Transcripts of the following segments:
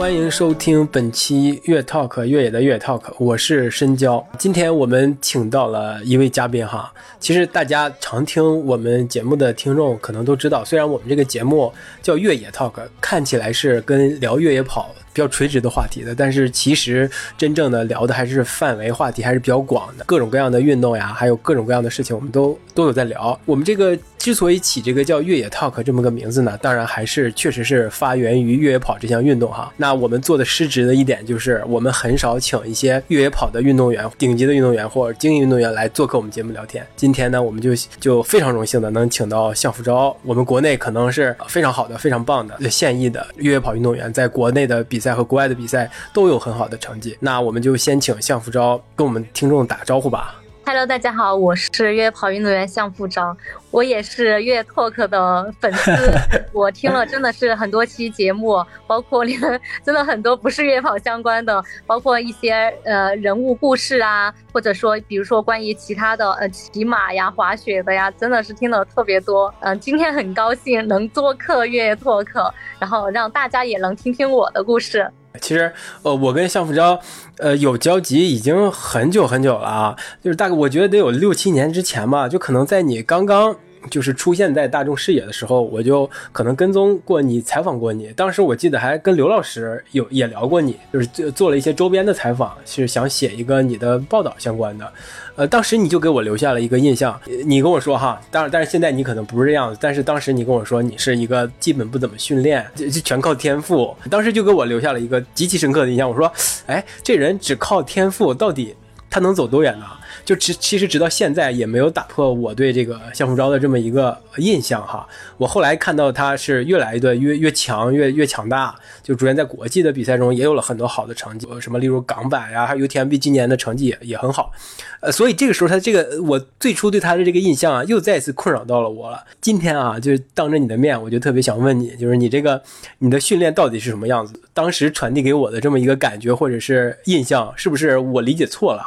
欢迎收听本期越 Talk 越野的越野 Talk，我是深交。今天我们请到了一位嘉宾哈，其实大家常听我们节目的听众可能都知道，虽然我们这个节目叫越野 Talk，看起来是跟聊越野跑。比较垂直的话题的，但是其实真正的聊的还是范围话题还是比较广的，各种各样的运动呀，还有各种各样的事情，我们都都有在聊。我们这个之所以起这个叫越野 talk 这么个名字呢，当然还是确实是发源于越野跑这项运动哈。那我们做的失职的一点就是，我们很少请一些越野跑的运动员、顶级的运动员或者精英运动员来做客我们节目聊天。今天呢，我们就就非常荣幸的能请到向福昭，我们国内可能是非常好的、非常棒的现役的越野跑运动员，在国内的比比赛和国外的比赛都有很好的成绩，那我们就先请向福昭跟我们听众打招呼吧。Hello，大家好，我是越野跑运动员向富昭，我也是越野 Talk 的粉丝，我听了真的是很多期节目，包括连真的很多不是越野跑相关的，包括一些呃人物故事啊，或者说比如说关于其他的呃骑马呀、滑雪的呀，真的是听了特别多。嗯，今天很高兴能做客越野 Talk，然后让大家也能听听我的故事。其实，呃，我跟向富昭，呃，有交集已经很久很久了啊，就是大概我觉得得有六七年之前吧，就可能在你刚刚。就是出现在大众视野的时候，我就可能跟踪过你，采访过你。当时我记得还跟刘老师有也聊过你，就是做做了一些周边的采访，是想写一个你的报道相关的。呃，当时你就给我留下了一个印象，你跟我说哈，当然，但是现在你可能不是这样子。但是当时你跟我说你是一个基本不怎么训练，就就全靠天赋。当时就给我留下了一个极其深刻的印象。我说，哎，这人只靠天赋，到底他能走多远呢？就其其实直到现在也没有打破我对这个向福昭的这么一个印象哈。我后来看到他是越来越越越强越越强大，就逐渐在国际的比赛中也有了很多好的成绩，什么例如港版呀，还有 UTMB 今年的成绩也也很好。呃，所以这个时候他这个我最初对他的这个印象啊，又再次困扰到了我了。今天啊，就当着你的面，我就特别想问你，就是你这个你的训练到底是什么样子？当时传递给我的这么一个感觉或者是印象，是不是我理解错了？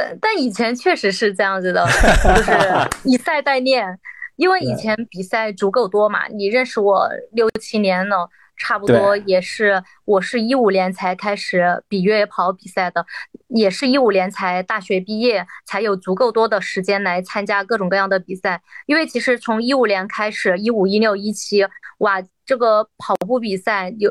但但以前确实是这样子的，就是以赛代练，因为以前比赛足够多嘛。你认识我六七年了，差不多也是，我是一五年才开始比越野跑比赛的，也是一五年才大学毕业，才有足够多的时间来参加各种各样的比赛。因为其实从一五年开始，一五、一六、一七，哇，这个跑步比赛有。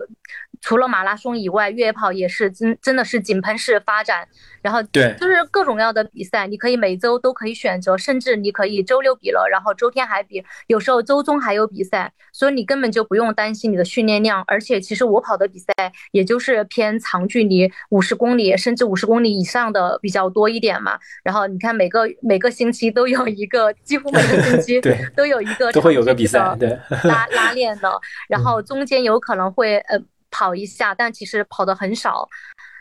除了马拉松以外，越野跑也是真真的是井喷式发展。然后对，就是各种各样的比赛，你可以每周都可以选择，甚至你可以周六比了，然后周天还比，有时候周中还有比赛，所以你根本就不用担心你的训练量。而且其实我跑的比赛也就是偏长距离，五十公里甚至五十公里以上的比较多一点嘛。然后你看每个每个星期都有一个，几乎每个星期 都有一个都会有个比赛，对拉拉练的，然后中间有可能会呃。跑一下，但其实跑的很少，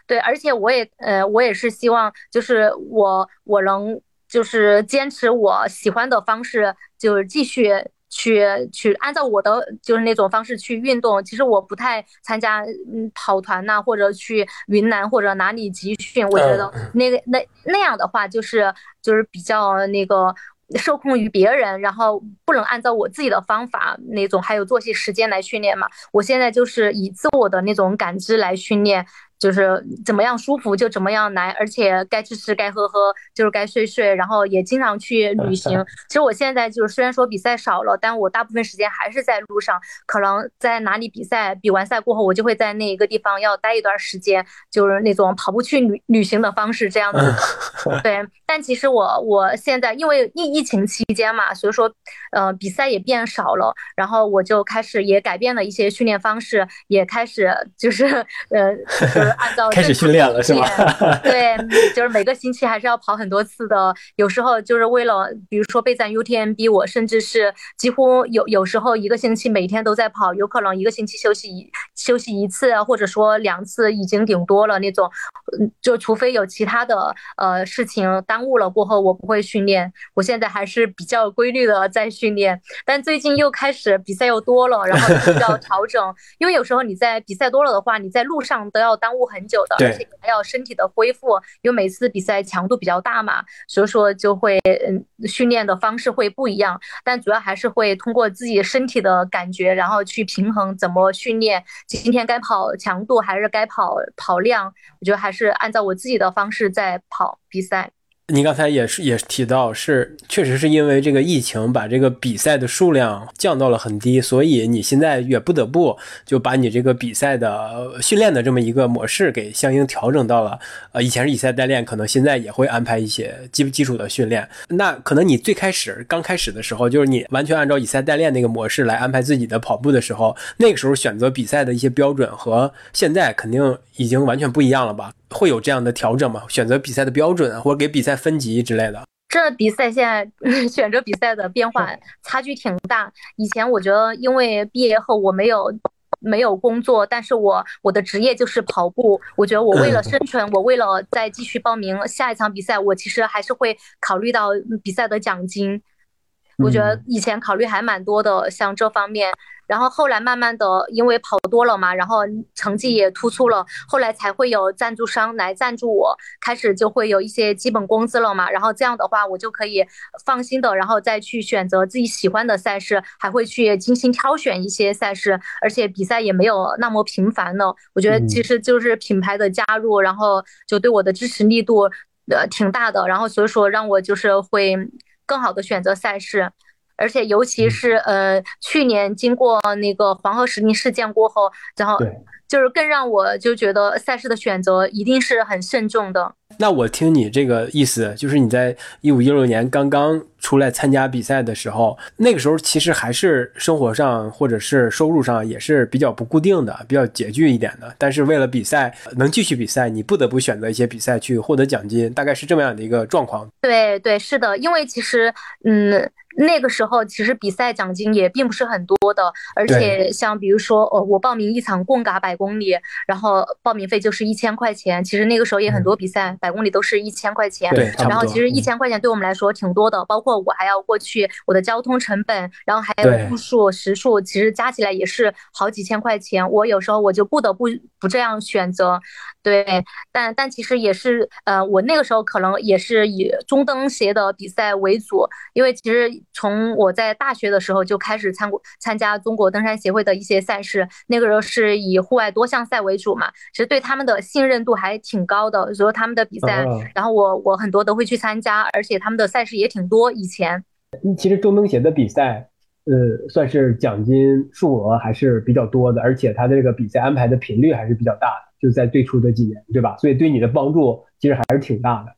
对，而且我也，呃，我也是希望，就是我我能就是坚持我喜欢的方式，就是继续去去按照我的就是那种方式去运动。其实我不太参加嗯跑团呐，或者去云南或者哪里集训，我觉得那个那那样的话，就是就是比较那个。受控于别人，然后不能按照我自己的方法那种，还有作息时间来训练嘛。我现在就是以自我的那种感知来训练。就是怎么样舒服就怎么样来，而且该吃吃该喝喝，就是该睡睡，然后也经常去旅行。其实我现在就是虽然说比赛少了，但我大部分时间还是在路上。可能在哪里比赛，比完赛过后，我就会在那一个地方要待一段时间，就是那种跑步去旅旅行的方式这样子。对，但其实我我现在因为疫疫情期间嘛，所以说，呃，比赛也变少了，然后我就开始也改变了一些训练方式，也开始就是呃。按照开始训练了是吗？对，就是每个星期还是要跑很多次的。有时候就是为了，比如说备战 UTMB，我甚至是几乎有有时候一个星期每天都在跑，有可能一个星期休息一休息一次，或者说两次已经顶多了那种。嗯，就除非有其他的呃事情耽误了过后，我不会训练。我现在还是比较规律的在训练，但最近又开始比赛又多了，然后要 调整。因为有时候你在比赛多了的话，你在路上都要耽误很久的，而且还要身体的恢复，因为每次比赛强度比较大嘛，所以说就会嗯训练的方式会不一样。但主要还是会通过自己身体的感觉，然后去平衡怎么训练。今天该跑强度还是该跑跑量，我觉得还是按照我自己的方式在跑比赛。你刚才也是也提到，是确实是因为这个疫情把这个比赛的数量降到了很低，所以你现在也不得不就把你这个比赛的训练的这么一个模式给相应调整到了。呃，以前是以赛代练，可能现在也会安排一些基基础的训练。那可能你最开始刚开始的时候，就是你完全按照以赛代练那个模式来安排自己的跑步的时候，那个时候选择比赛的一些标准和现在肯定已经完全不一样了吧？会有这样的调整吗？选择比赛的标准，或者给比赛分级之类的？这比赛现在 选择比赛的变化差距挺大。以前我觉得，因为毕业后我没有没有工作，但是我我的职业就是跑步。我觉得我为了生存，我为了再继续报名下一场比赛，我其实还是会考虑到比赛的奖金。我觉得以前考虑还蛮多的，像这方面。然后后来慢慢的，因为跑多了嘛，然后成绩也突出了，后来才会有赞助商来赞助我，开始就会有一些基本工资了嘛。然后这样的话，我就可以放心的，然后再去选择自己喜欢的赛事，还会去精心挑选一些赛事，而且比赛也没有那么频繁了。我觉得其实就是品牌的加入，然后就对我的支持力度呃挺大的，然后所以说让我就是会更好的选择赛事。而且，尤其是呃，去年经过那个黄河石林事件过后，然后就是更让我就觉得赛事的选择一定是很慎重的。那我听你这个意思，就是你在一五一六年刚刚出来参加比赛的时候，那个时候其实还是生活上或者是收入上也是比较不固定的，比较拮据一点的。但是为了比赛能继续比赛，你不得不选择一些比赛去获得奖金，大概是这么样的一个状况。对对，是的，因为其实嗯。那个时候其实比赛奖金也并不是很多的，而且像比如说，呃，我报名一场贡嘎百公里，然后报名费就是一千块钱。其实那个时候也很多比赛百公里都是一千块钱，然后其实一千块钱对我们来说挺多的，包括我还要过去我的交通成本，然后还有步数、时数，其实加起来也是好几千块钱。我有时候我就不得不不这样选择，对，但但其实也是，呃，我那个时候可能也是以中登协的比赛为主，因为其实。从我在大学的时候就开始参参加中国登山协会的一些赛事，那个时候是以户外多项赛为主嘛，其实对他们的信任度还挺高的，所以他们的比赛，然后我我很多都会去参加，而且他们的赛事也挺多。以前，其实中登协的比赛，呃，算是奖金数额还是比较多的，而且他的这个比赛安排的频率还是比较大的，就在最初的几年，对吧？所以对你的帮助其实还是挺大的。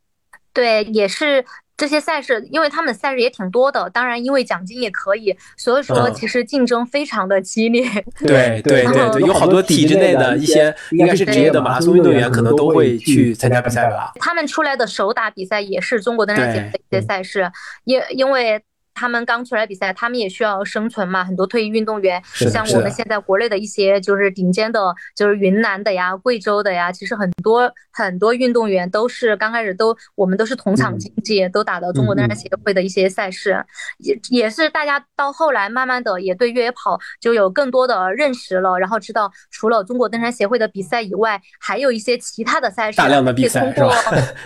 对，也是。这些赛事，因为他们赛事也挺多的，当然因为奖金也可以，所以说其实竞争非常的激烈。对对对对，有好多体制内的一些应该是职业的马拉松运动员，可能都会去参加比赛吧。他们出来的首打比赛也是中国登山协会的一些赛事，因因为。他们刚出来比赛，他们也需要生存嘛。很多退役运动员，像我们现在国内的一些就是顶尖的，就是云南的呀、贵州的呀，其实很多很多运动员都是刚开始都我们都是同场竞技，都打到中国登山协会的一些赛事，也也是大家到后来慢慢的也对越野跑就有更多的认识了，然后知道除了中国登山协会的比赛以外，还有一些其他的赛事，大量的比赛？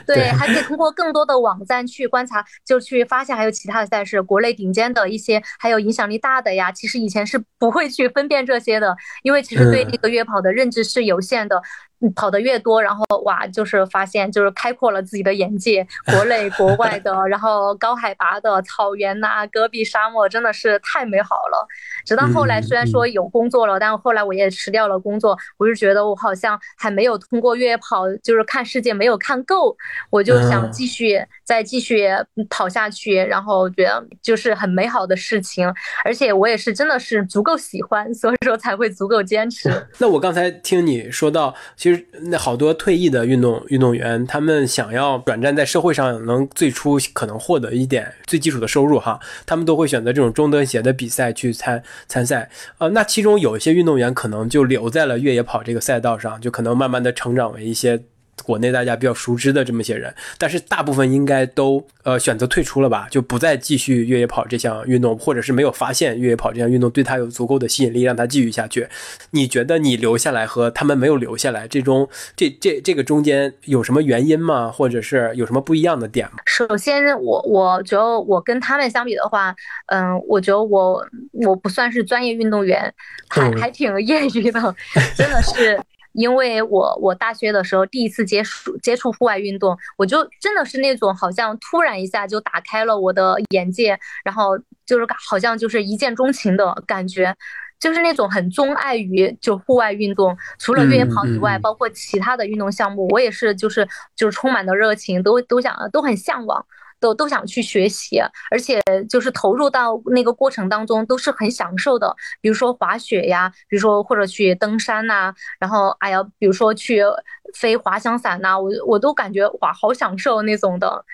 对，还可以通过更多的网站去观察，就去发现还有其他的赛事。国内顶尖的一些，还有影响力大的呀，其实以前是不会去分辨这些的，因为其实对那个约跑的认知是有限的。跑的越多，然后哇，就是发现就是开阔了自己的眼界，国内国 外的，然后高海拔的草原呐，戈壁沙漠真的是太美好了。直到后来虽然说有工作了，但后来我也辞掉了工作，我就觉得我好像还没有通过越野跑，就是看世界没有看够，我就想继续再继续跑下去，然后觉得就是很美好的事情，而且我也是真的是足够喜欢，所以说才会足够坚持。那我刚才听你说到，其实那好多退役的运动运动员，他们想要转战在社会上，能最初可能获得一点最基础的收入哈，他们都会选择这种中端鞋的比赛去参参赛。呃，那其中有一些运动员可能就留在了越野跑这个赛道上，就可能慢慢的成长为一些。国内大家比较熟知的这么些人，但是大部分应该都呃选择退出了吧，就不再继续越野跑这项运动，或者是没有发现越野跑这项运动对他有足够的吸引力，让他继续下去。你觉得你留下来和他们没有留下来这中这这这个中间有什么原因吗？或者是有什么不一样的点吗？首先，我我觉得我跟他们相比的话，嗯，我觉得我我不算是专业运动员，还还挺业余的，真的是。因为我我大学的时候第一次接触接触户外运动，我就真的是那种好像突然一下就打开了我的眼界，然后就是好像就是一见钟情的感觉，就是那种很钟爱于就户外运动，除了越野跑以外，包括其他的运动项目，我也是就是就是充满的热情，都都想都很向往。都都想去学习，而且就是投入到那个过程当中都是很享受的。比如说滑雪呀，比如说或者去登山呐，然后哎呀，比如说去飞滑翔伞呐，我我都感觉哇，好享受那种的。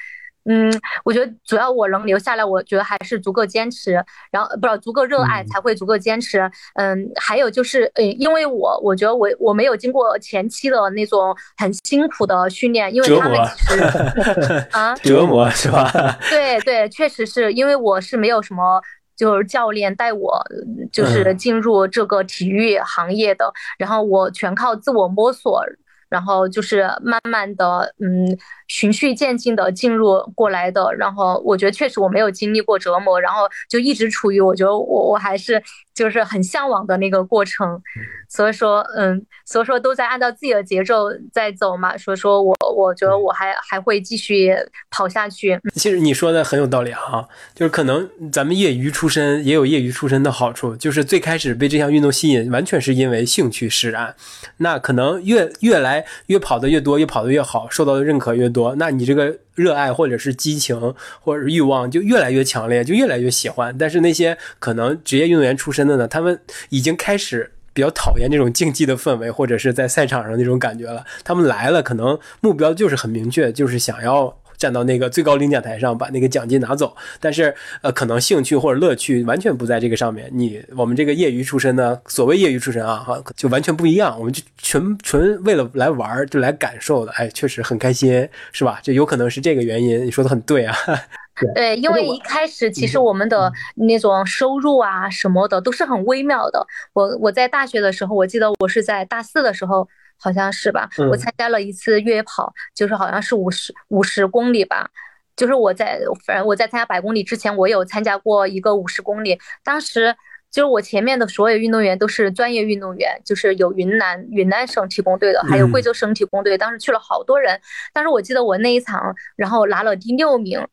嗯，我觉得主要我能留下来，我觉得还是足够坚持，然后不是足够热爱才会足够坚持。嗯，还有就是，嗯，因为我我觉得我我没有经过前期的那种很辛苦的训练，因为他们其实 啊折磨是吧？对对，确实是因为我是没有什么就是教练带我就是进入这个体育行业的，然后我全靠自我摸索。然后就是慢慢的，嗯，循序渐进的进入过来的。然后我觉得确实我没有经历过折磨，然后就一直处于我觉得我我还是就是很向往的那个过程。所以说，嗯，所以说都在按照自己的节奏在走嘛。所以说我我觉得我还还会继续跑下去。其实你说的很有道理哈，就是可能咱们业余出身也有业余出身的好处，就是最开始被这项运动吸引，完全是因为兴趣使然。那可能越越来越跑的越多，越跑的越好，受到的认可越多，那你这个热爱或者是激情或者是欲望就越来越强烈，就越来越喜欢。但是那些可能职业运动员出身的呢，他们已经开始。比较讨厌这种竞技的氛围，或者是在赛场上那种感觉了。他们来了，可能目标就是很明确，就是想要站到那个最高领奖台上，把那个奖金拿走。但是，呃，可能兴趣或者乐趣完全不在这个上面。你我们这个业余出身呢，所谓业余出身啊，哈，就完全不一样。我们就纯纯为了来玩，就来感受的。哎，确实很开心，是吧？就有可能是这个原因。你说的很对啊。对，因为一开始其实我们的那种收入啊什么的都是很微妙的。我我在大学的时候，我记得我是在大四的时候，好像是吧，我参加了一次越野跑，就是好像是五十五十公里吧。就是我在反正我在参加百公里之前，我有参加过一个五十公里。当时就是我前面的所有运动员都是专业运动员，就是有云南云南省体工队的，还有贵州省体工队。当时去了好多人，当时我记得我那一场，然后拿了第六名。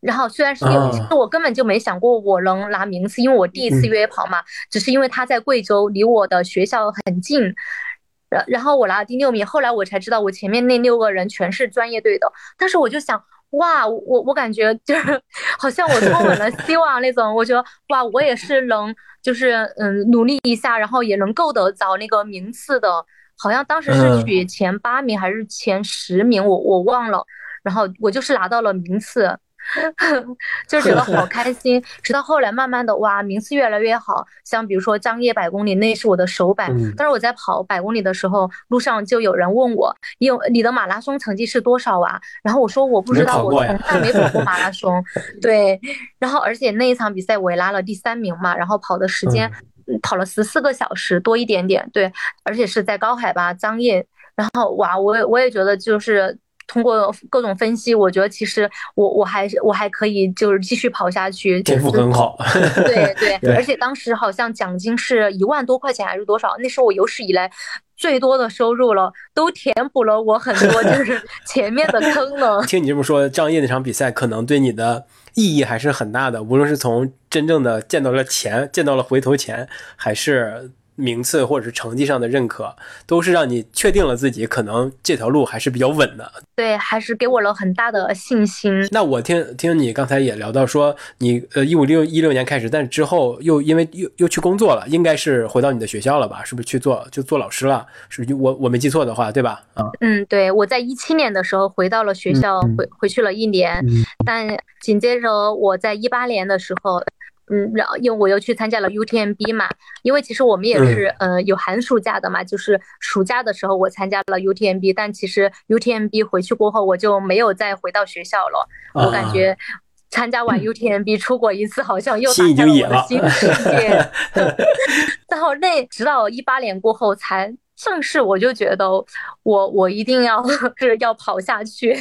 然后虽然是因为，其实我根本就没想过我能拿名次，因为我第一次越野跑嘛，只是因为他在贵州，离我的学校很近，然然后我拿了第六名。后来我才知道，我前面那六个人全是专业队的。但是我就想，哇，我我感觉就是 好像我充满了希望那种。我觉得哇，我也是能就是嗯努力一下，然后也能够得着那个名次的。好像当时是取前八名还是前十名，我我忘了。然后我就是拿到了名次。就觉得好 开心，直到后来慢慢的哇，名次越来越好。像比如说张掖百公里，那是我的首百。但是我在跑百公里的时候，路上就有人问我，有你的马拉松成绩是多少啊？然后我说我不知道，我从来没跑过马拉松。对，然后而且那一场比赛我也拉了第三名嘛，然后跑的时间跑了十四个小时多一点点。对，而且是在高海拔张掖。然后哇，我也我也觉得就是。通过各种分析，我觉得其实我我还是我还可以就是继续跑下去，天赋很好。对对，而且当时好像奖金是一万多块钱还是多少？那是我有史以来最多的收入了，都填补了我很多就 是前面的坑了。听你这么说，仗义那场比赛可能对你的意义还是很大的，无论是从真正的见到了钱，见到了回头钱，还是。名次或者是成绩上的认可，都是让你确定了自己可能这条路还是比较稳的。对，还是给我了很大的信心。那我听听你刚才也聊到说，你呃一五六一六年开始，但是之后又因为又又去工作了，应该是回到你的学校了吧？是不是去做就做老师了？是我我没记错的话，对吧？啊，嗯，对，我在一七年的时候回到了学校，回回去了一年，但紧接着我在一八年的时候。嗯，然后因为我又去参加了 UTMB 嘛，因为其实我们也是呃有寒暑假的嘛，就是暑假的时候我参加了 UTMB，但其实 UTMB 回去过后我就没有再回到学校了。我感觉参加完 UTMB 出国一次，好像又打开了我的新世界。然后那直到一八年过后才正式，我就觉得我我一定要 是要跑下去。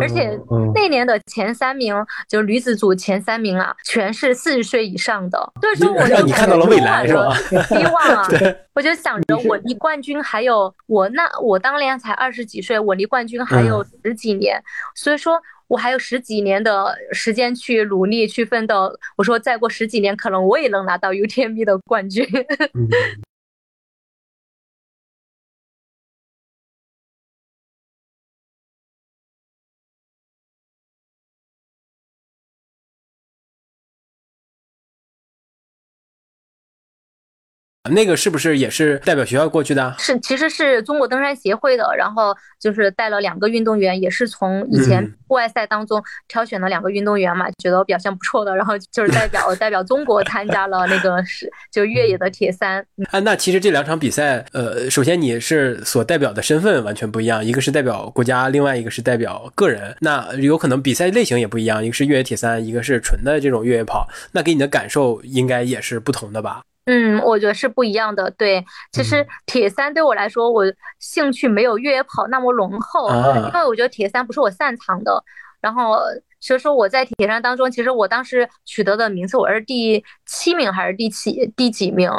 而且那年的前三名，就是女子组前三名啊，全是四十岁以上的。所以说，我就你看到了未来是吧？希望啊！我就想着，我离冠军还有我那我当年才二十几岁，我离冠军还有十几年，所以说我还有十几年的时间去努力去奋斗。我说再过十几年，可能我也能拿到 UTMB 的冠军。那个是不是也是代表学校过去的？是，其实是中国登山协会的，然后就是带了两个运动员，也是从以前户外赛当中挑选了两个运动员嘛，觉得表现不错的，然后就是代表 代表中国参加了那个是就越野的铁三。啊，那其实这两场比赛，呃，首先你是所代表的身份完全不一样，一个是代表国家，另外一个是代表个人，那有可能比赛类型也不一样，一个是越野铁三，一个是纯的这种越野跑，那给你的感受应该也是不同的吧？嗯，我觉得是不一样的。对，其实铁三对我来说，我兴趣没有越野跑那么浓厚，因为我觉得铁三不是我擅长的。然后所以说我在铁三当中，其实我当时取得的名次我是第七名还是第七第几名，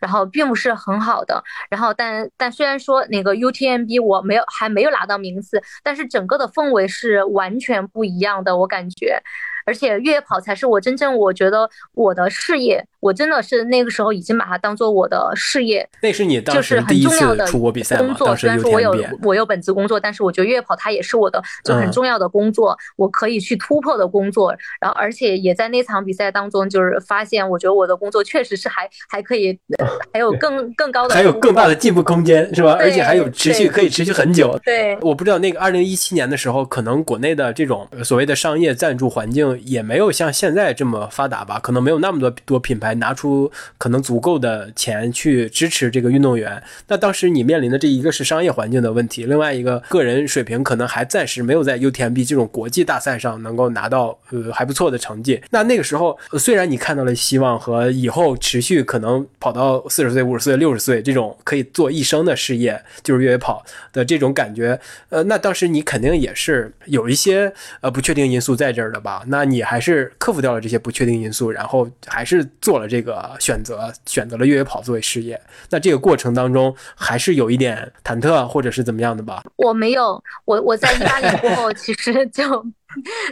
然后并不是很好的。然后但但虽然说那个 UTMB 我没有还没有拿到名次，但是整个的氛围是完全不一样的，我感觉。而且越野跑才是我真正我觉得我的事业，我真的是那个时候已经把它当做我的事业。那是你当时第一次出国比赛工作虽然说我有我有本职工作，但是我觉得越野跑它也是我的就很重要的工作，我可以去突破的工作。然后而且也在那场比赛当中，就是发现我觉得我的工作确实是还还可以，还有更更高的，还有更大的进步空间，是吧？而且还有持续可以持续很久。对，我不知道那个二零一七年的时候，可能国内的这种所谓的商业赞助环境。也没有像现在这么发达吧，可能没有那么多多品牌拿出可能足够的钱去支持这个运动员。那当时你面临的这一个是商业环境的问题，另外一个个人水平可能还暂时没有在 UTMB 这种国际大赛上能够拿到呃还不错的成绩。那那个时候虽然你看到了希望和以后持续可能跑到四十岁、五十岁、六十岁这种可以做一生的事业，就是越野跑的这种感觉，呃，那当时你肯定也是有一些呃不确定因素在这儿的吧？那那你还是克服掉了这些不确定因素，然后还是做了这个选择，选择了越野跑作为事业。那这个过程当中还是有一点忐忑，或者是怎么样的吧？我没有，我我在一八年过后，其实就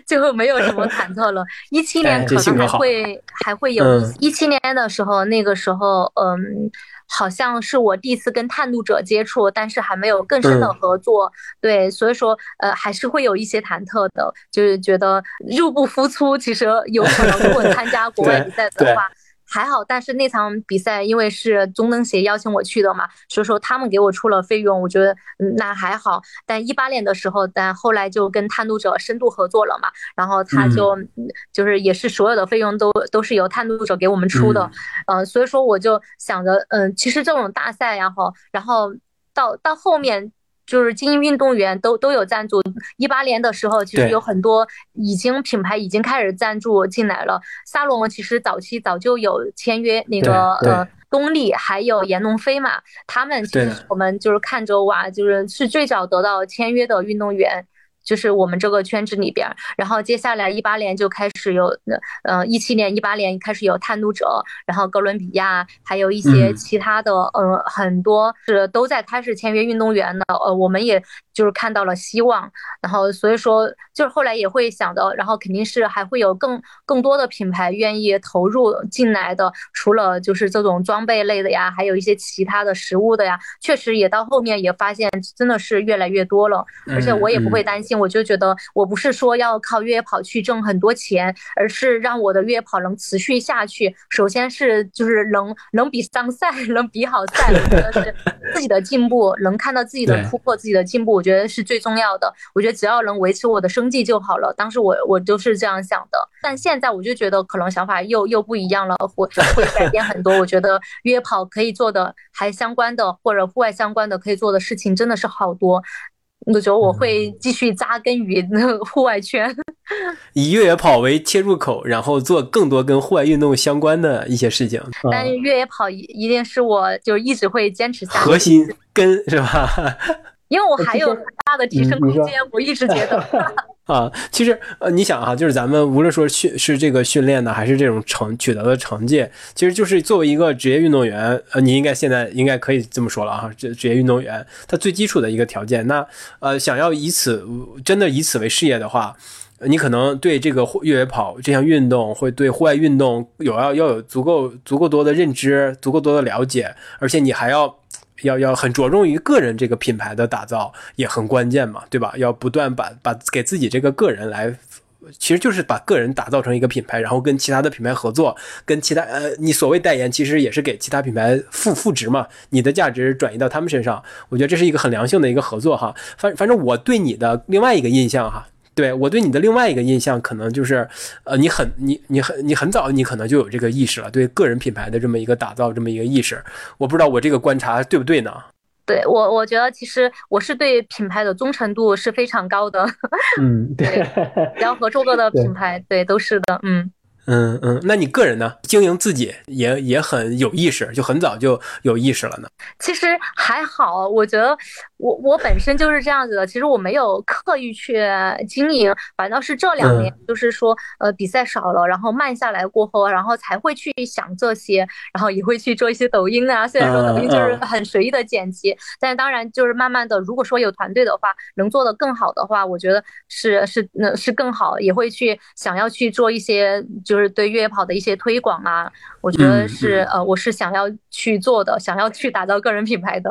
就没有什么忐忑了。一七年可能还会还会有，一七年的时候，那个时候，嗯。好像是我第一次跟探路者接触，但是还没有更深的合作，对，所以说呃还是会有一些忐忑的，就是觉得入不敷出。其实有可能如果参加国外比赛的话。还好，但是那场比赛因为是中登协邀请我去的嘛，所以说他们给我出了费用，我觉得那还好。但一八年的时候，但后来就跟探路者深度合作了嘛，然后他就就是也是所有的费用都都是由探路者给我们出的，嗯，所以说我就想着，嗯，其实这种大赛，然后然后到到后面。就是精英运动员都都有赞助。一八年的时候，其实有很多已经品牌已经开始赞助进来了。沙龙其实早期早就有签约那个呃东丽，还有闫龙飞嘛，他们其实我们就是看着哇，就是是最早得到签约的运动员。就是我们这个圈子里边，然后接下来一八年就开始有，呃，一七年、一八年开始有探路者，然后哥伦比亚，还有一些其他的，呃，很多是都在开始签约运动员的，呃，我们也就是看到了希望，然后所以说就是后来也会想到，然后肯定是还会有更更多的品牌愿意投入进来的，除了就是这种装备类的呀，还有一些其他的食物的呀，确实也到后面也发现真的是越来越多了，而且我也不会担心。我就觉得，我不是说要靠越野跑去挣很多钱，而是让我的越野跑能持续下去。首先是就是能能比上赛，能比好赛，我觉得是 自己的进步，能看到自己的突破，自己的进步，我觉得是最重要的。我觉得只要能维持我的生计就好了。当时我我就是这样想的，但现在我就觉得可能想法又又不一样了，会 会改变很多。我觉得越野跑可以做的还相关的或者户外相关的可以做的事情真的是好多。我觉得我会继续扎根于那个户外圈，以越野跑为切入口，然后做更多跟户外运动相关的一些事情。但越野跑一一定是我就一直会坚持下去核心根是吧？因为我还有很大的提升空间，我一直觉得。啊，其实呃，你想哈，就是咱们无论说训是这个训练呢，还是这种成取得的成绩，其实就是作为一个职业运动员，呃，你应该现在应该可以这么说了哈，职职业运动员他最基础的一个条件，那呃，想要以此真的以此为事业的话，你可能对这个越野跑这项运动，会对户外运动有要要有足够足够多的认知，足够多的了解，而且你还要。要要很着重于个人这个品牌的打造也很关键嘛，对吧？要不断把把给自己这个个人来，其实就是把个人打造成一个品牌，然后跟其他的品牌合作，跟其他呃，你所谓代言，其实也是给其他品牌赋赋值嘛，你的价值转移到他们身上，我觉得这是一个很良性的一个合作哈。反反正我对你的另外一个印象哈。对我对你的另外一个印象，可能就是，呃，你很你你很你很早，你可能就有这个意识了，对个人品牌的这么一个打造，这么一个意识。我不知道我这个观察对不对呢？对我，我觉得其实我是对品牌的忠诚度是非常高的。嗯，对，然后合作过的品牌，对，都是的，嗯。嗯嗯，那你个人呢？经营自己也也很有意识，就很早就有意识了呢。其实还好，我觉得我我本身就是这样子的。其实我没有刻意去经营，反倒是这两年，就是说呃比赛少了，然后慢下来过后，然后才会去想这些，然后也会去做一些抖音啊。虽然说抖音就是很随意的剪辑，但是当然就是慢慢的，如果说有团队的话，能做的更好的话，我觉得是是那是更好，也会去想要去做一些就。就是对越野跑的一些推广啊，我觉得是呃，我是想要去做的，想要去打造个人品牌的，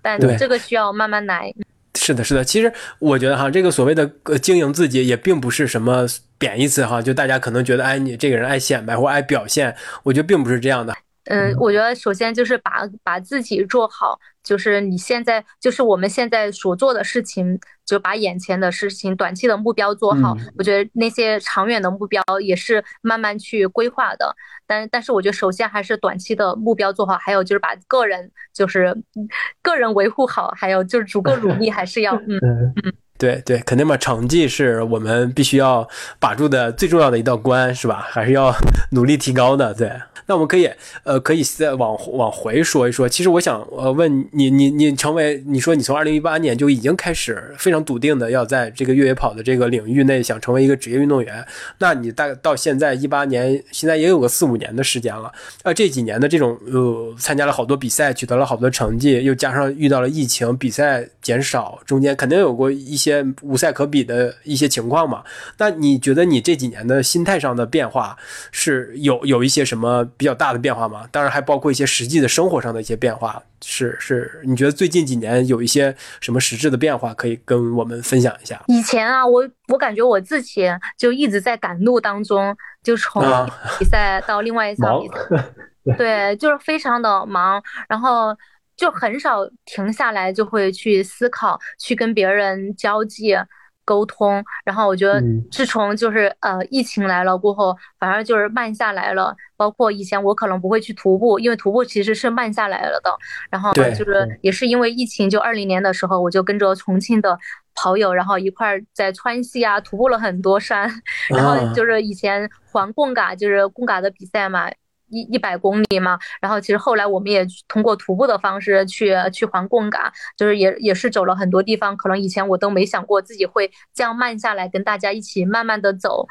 但这个需要慢慢来。是的，是的，其实我觉得哈，这个所谓的经营自己也并不是什么贬义词哈，就大家可能觉得哎，你这个人爱显摆或爱表现，我觉得并不是这样的。嗯，我觉得首先就是把把自己做好，就是你现在就是我们现在所做的事情，就把眼前的事情、短期的目标做好。我觉得那些长远的目标也是慢慢去规划的。但但是我觉得首先还是短期的目标做好，还有就是把个人就是个人维护好，还有就是足够努力，还是要嗯嗯。对对，肯定嘛，成绩是我们必须要把住的最重要的一道关，是吧？还是要 努力提高的。对，那我们可以，呃，可以再往往回说一说。其实我想，呃，问你，你你成为，你说你从二零一八年就已经开始非常笃定的要在这个越野跑的这个领域内想成为一个职业运动员，那你大到现在一八年，现在也有个四五年的时间了。呃，这几年的这种，呃，参加了好多比赛，取得了好多成绩，又加上遇到了疫情，比赛减少，中间肯定有过一些。无赛可比的一些情况嘛？那你觉得你这几年的心态上的变化是有有一些什么比较大的变化吗？当然还包括一些实际的生活上的一些变化。是是，你觉得最近几年有一些什么实质的变化可以跟我们分享一下？以前啊，我我感觉我自己就一直在赶路当中，就从比赛到另外一场比赛，对，就是非常的忙，然后。就很少停下来，就会去思考，去跟别人交际、沟通。然后我觉得，自从就是呃疫情来了过后，反而就是慢下来了。包括以前我可能不会去徒步，因为徒步其实是慢下来了的。然后就是也是因为疫情，就二零年的时候，我就跟着重庆的跑友，然后一块儿在川西啊徒步了很多山。然后就是以前环贡嘎，就是贡嘎的比赛嘛。一一百公里嘛，然后其实后来我们也通过徒步的方式去去环贡嘎，就是也也是走了很多地方，可能以前我都没想过自己会这样慢下来，跟大家一起慢慢的走，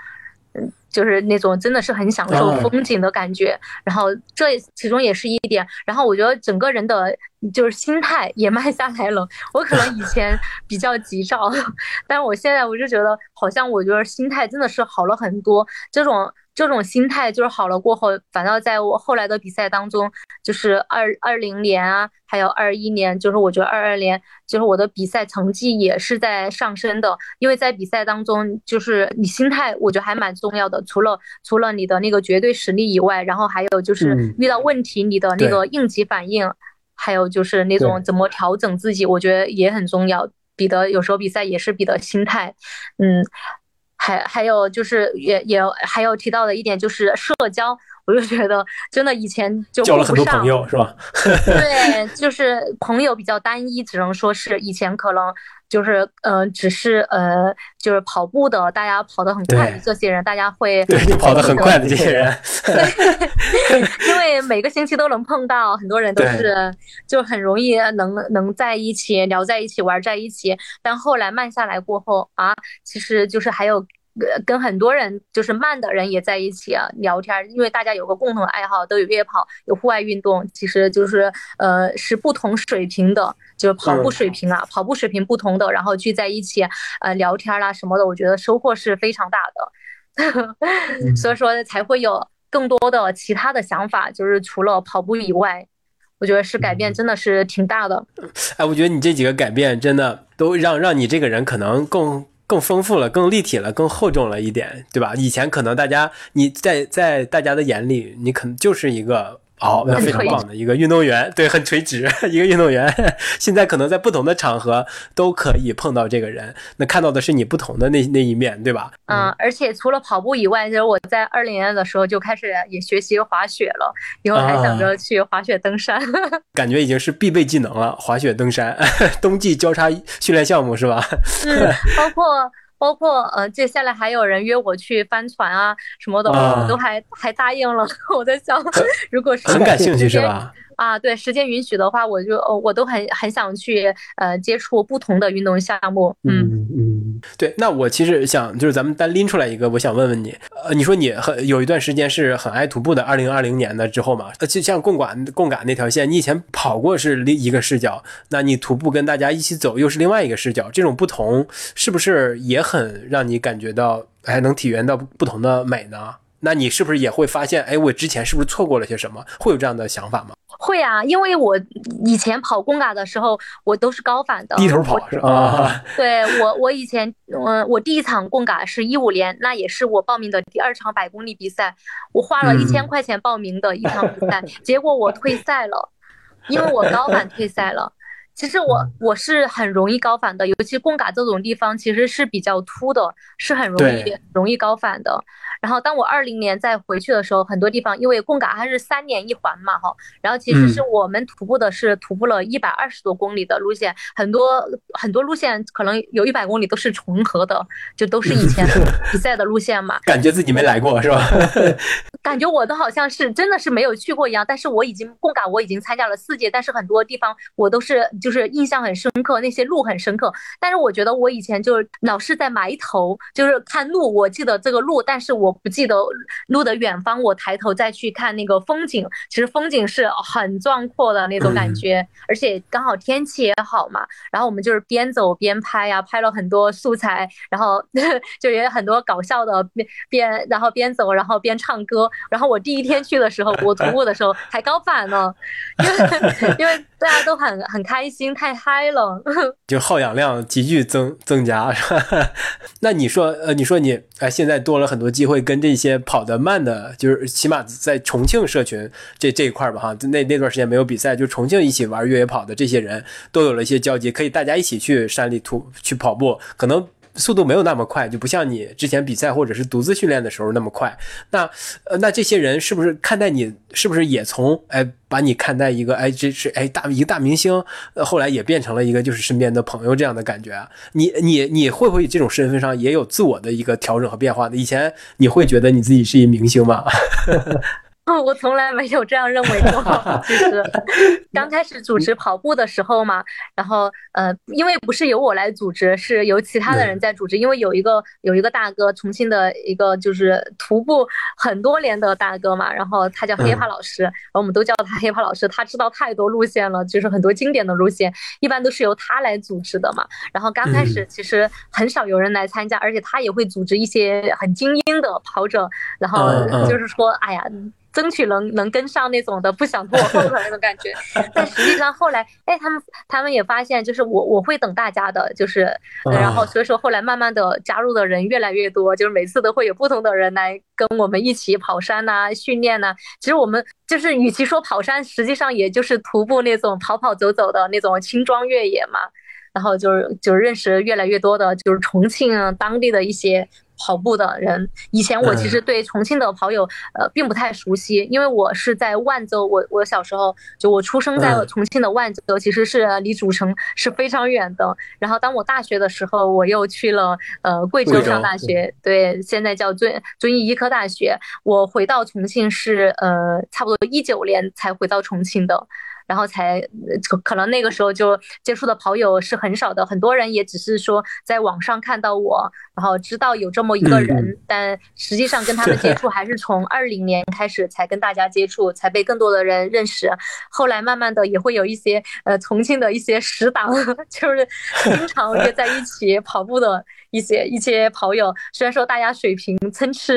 嗯，就是那种真的是很享受风景的感觉。然后这其中也是一点，然后我觉得整个人的就是心态也慢下来了。我可能以前比较急躁，但是我现在我就觉得好像我觉得心态真的是好了很多，这种。这种心态就是好了过后，反倒在我后来的比赛当中，就是二二零年啊，还有二一年，就是我觉得二二年，就是我的比赛成绩也是在上升的。因为在比赛当中，就是你心态，我觉得还蛮重要的。除了除了你的那个绝对实力以外，然后还有就是遇到问题你的那个应急反应，还有就是那种怎么调整自己，我觉得也很重要。比的有时候比赛也是比的心态，嗯。还还有就是也也还有提到的一点就是社交，我就觉得真的以前就交了很多朋友是吧？对，就是朋友比较单一，只能说是以前可能就是呃只是呃就是跑步的，大家跑得很快的这些人，大家会对跑得很快的这些人，因为每个星期都能碰到，很多人都是就很容易能能在一起聊在一起玩在一起，但后来慢下来过后啊，其实就是还有。跟很多人就是慢的人也在一起啊聊天，因为大家有个共同爱好，都有越野跑，有户外运动，其实就是呃是不同水平的，就是跑步水平啊，跑步水平不同的，然后聚在一起呃聊天啦什么的，我觉得收获是非常大的，所以说才会有更多的其他的想法，就是除了跑步以外，我觉得是改变真的是挺大的。哎，我觉得你这几个改变真的都让让你这个人可能更。更丰富了，更立体了，更厚重了一点，对吧？以前可能大家你在在大家的眼里，你可能就是一个哦，那非常棒的一个运动员，对，很垂直 一个运动员。现在可能在不同的场合都可以碰到这个人，那看到的是你不同的那那一面对吧？嗯，而且除了跑步以外，就是我在二零年的时候就开始也学习滑雪了，以后还想着去滑雪登山，感觉已经是必备技能了。滑雪登山，冬季交叉训练项目是吧？嗯，包括包括呃，接下来还有人约我去帆船啊什么的，我都还还答应了。我在想，如果是很感兴趣是吧？啊，对，时间允许的话，我就我都很很想去呃接触不同的运动项目。嗯嗯，对，那我其实想就是咱们单拎出来一个，我想问问你，呃，你说你很有一段时间是很爱徒步的，二零二零年的之后嘛，呃，就像贡管贡嘎那条线，你以前跑过是另一个视角，那你徒步跟大家一起走又是另外一个视角，这种不同是不是也很让你感觉到还能体验到不同的美呢？那你是不是也会发现，哎，我之前是不是错过了些什么？会有这样的想法吗？会啊，因为我以前跑公嘎的时候，我都是高反的，低头跑是啊？对我，我以前，嗯，我第一场公嘎是一五年，那也是我报名的第二场百公里比赛，我花了一千块钱报名的一场比赛，结果我退赛了，因为我高反退赛了。其实我我是很容易高反的，尤其贡嘎这种地方其实是比较秃的，是很容易容易高反的。然后当我二零年再回去的时候，很多地方因为贡嘎它是三年一环嘛哈，然后其实是我们徒步的是徒步了一百二十多公里的路线，很多很多路线可能有一百公里都是重合的，就都是以前 比赛的路线嘛。感觉自己没来过是吧？感觉我都好像是真的是没有去过一样，但是我已经贡嘎我已经参加了四届，但是很多地方我都是。就是印象很深刻，那些路很深刻。但是我觉得我以前就是老是在埋头，就是看路。我记得这个路，但是我不记得路的远方。我抬头再去看那个风景，其实风景是很壮阔的那种感觉，而且刚好天气也好嘛。然后我们就是边走边拍呀，拍了很多素材，然后 就也很多搞笑的边边，然后边走然后边唱歌。然后我第一天去的时候，我徒步的时候还高反呢，因为 因为大家都很很开心。太嗨了，就耗氧量急剧增增加，是吧？那你说，呃，你说你，哎，现在多了很多机会跟这些跑得慢的，就是起码在重庆社群这这一块吧，哈，那那段时间没有比赛，就重庆一起玩越野跑的这些人都有了一些交集，可以大家一起去山里徒去跑步，可能。速度没有那么快，就不像你之前比赛或者是独自训练的时候那么快。那呃，那这些人是不是看待你，是不是也从哎把你看待一个哎这是哎大一个大明星，呃后来也变成了一个就是身边的朋友这样的感觉？你你你会不会这种身份上也有自我的一个调整和变化呢？以前你会觉得你自己是一明星吗？我从来没有这样认为过。其实刚开始组织跑步的时候嘛，然后呃，因为不是由我来组织，是由其他的人在组织。因为有一个有一个大哥，重庆的一个就是徒步很多年的大哥嘛，然后他叫黑怕老师，然后我们都叫他黑怕老师。他知道太多路线了，就是很多经典的路线，一般都是由他来组织的嘛。然后刚开始其实很少有人来参加，而且他也会组织一些很精英的跑者，然后就是说，哎呀。争取能能跟上那种的，不想拖后腿那种感觉。但实际上后来，哎，他们他们也发现，就是我我会等大家的，就是，然后所以说后来慢慢的加入的人越来越多，就是每次都会有不同的人来跟我们一起跑山呐、训练呐。其实我们就是与其说跑山，实际上也就是徒步那种跑跑走走的那种轻装越野嘛。然后就是就是认识越来越多的，就是重庆当地的一些。跑步的人，以前我其实对重庆的跑友，呃，并不太熟悉，因为我是在万州，我我小时候就我出生在重庆的万州，其实是离主城是非常远的。然后当我大学的时候，我又去了呃贵州上大学，对，现在叫遵遵义医科大学。我回到重庆是呃差不多一九年才回到重庆的。然后才可能那个时候就接触的跑友是很少的，很多人也只是说在网上看到我，然后知道有这么一个人，但实际上跟他们接触还是从二零年开始才跟大家接触，才被更多的人认识。后来慢慢的也会有一些呃重庆的一些死党，就是经常约在一起跑步的。一些一些跑友，虽然说大家水平参差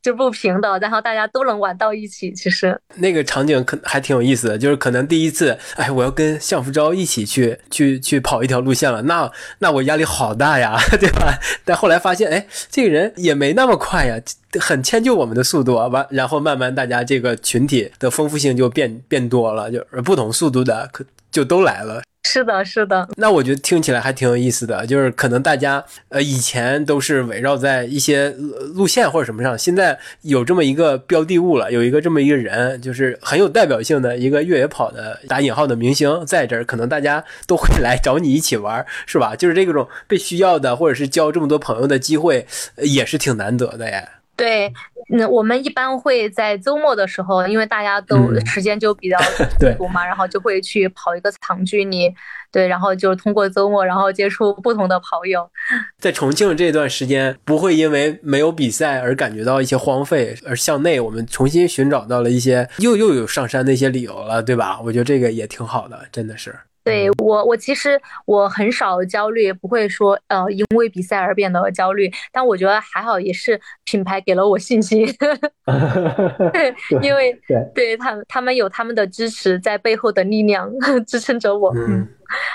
就不平的，然后大家都能玩到一起。其实那个场景可还挺有意思的，就是可能第一次，哎，我要跟向福昭一起去去去跑一条路线了，那那我压力好大呀，对吧？但后来发现，哎，这个人也没那么快呀，很迁就我们的速度啊。完，然后慢慢大家这个群体的丰富性就变变多了，就不同速度的可就都来了。是的，是的。那我觉得听起来还挺有意思的，就是可能大家呃以前都是围绕在一些路线或者什么上，现在有这么一个标的物了，有一个这么一个人，就是很有代表性的一个越野跑的打引号的明星在这儿，可能大家都会来找你一起玩，是吧？就是这种被需要的，或者是交这么多朋友的机会，也是挺难得的耶。对。那我们一般会在周末的时候，因为大家都时间就比较 足嘛，然后就会去跑一个长距离，对，然后就通过周末，然后接触不同的跑友。在重庆这段时间，不会因为没有比赛而感觉到一些荒废，而向内我们重新寻找到了一些又又有上山的一些理由了，对吧？我觉得这个也挺好的，真的是。对我，我其实我很少焦虑，不会说呃因为比赛而变得焦虑。但我觉得还好，也是品牌给了我信心，对，因为对他他们有他们的支持在背后的力量 支撑着我。嗯，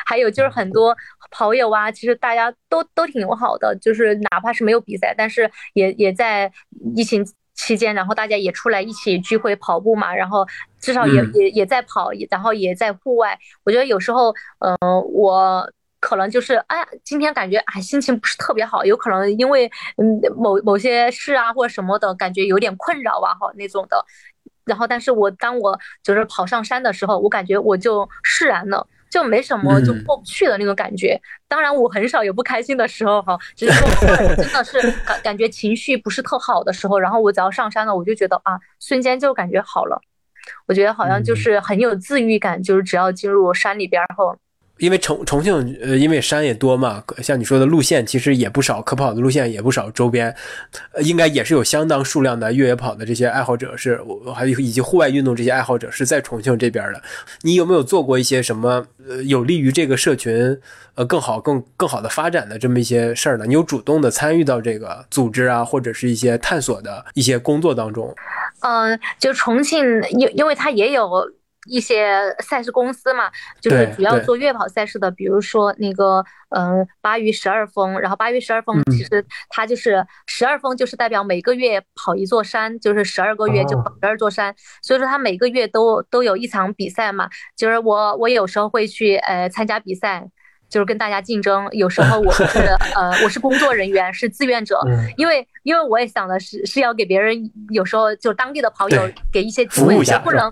还有就是很多跑友啊，其实大家都都挺友好的，就是哪怕是没有比赛，但是也也在疫情。期间，然后大家也出来一起聚会跑步嘛，然后至少也也也在跑，然后也在户外。我觉得有时候，嗯，我可能就是，哎呀，今天感觉哎心情不是特别好，有可能因为嗯某某些事啊或者什么的感觉有点困扰啊哈那种的。然后，但是我当我就是跑上山的时候，我感觉我就释然了。就没什么就过不去的那种感觉。当然，我很少有不开心的时候哈，只是说真的是 感感觉情绪不是特好的时候，然后我只要上山了，我就觉得啊，瞬间就感觉好了。我觉得好像就是很有自愈感，就是只要进入山里边后。因为重重庆，呃，因为山也多嘛，像你说的路线其实也不少，可跑的路线也不少，周边，应该也是有相当数量的越野跑的这些爱好者，是，还有以及户外运动这些爱好者是在重庆这边的。你有没有做过一些什么，呃，有利于这个社群，呃，更好、更更好的发展的这么一些事儿呢？你有主动的参与到这个组织啊，或者是一些探索的一些工作当中？嗯，就重庆，因因为它也有。一些赛事公司嘛，就是主要做越野跑赛事的，比如说那个，嗯，八鱼十二峰，然后八鱼十二峰其实它就是十二峰，就是代表每个月跑一座山，就是十二个月就跑十二座山，所以说它每个月都都有一场比赛嘛，就是我我有时候会去呃参加比赛。就是跟大家竞争。有时候我是 呃，我是工作人员，是志愿者，因为因为我也想的是是要给别人，有时候就当地的跑友给一些机会，不能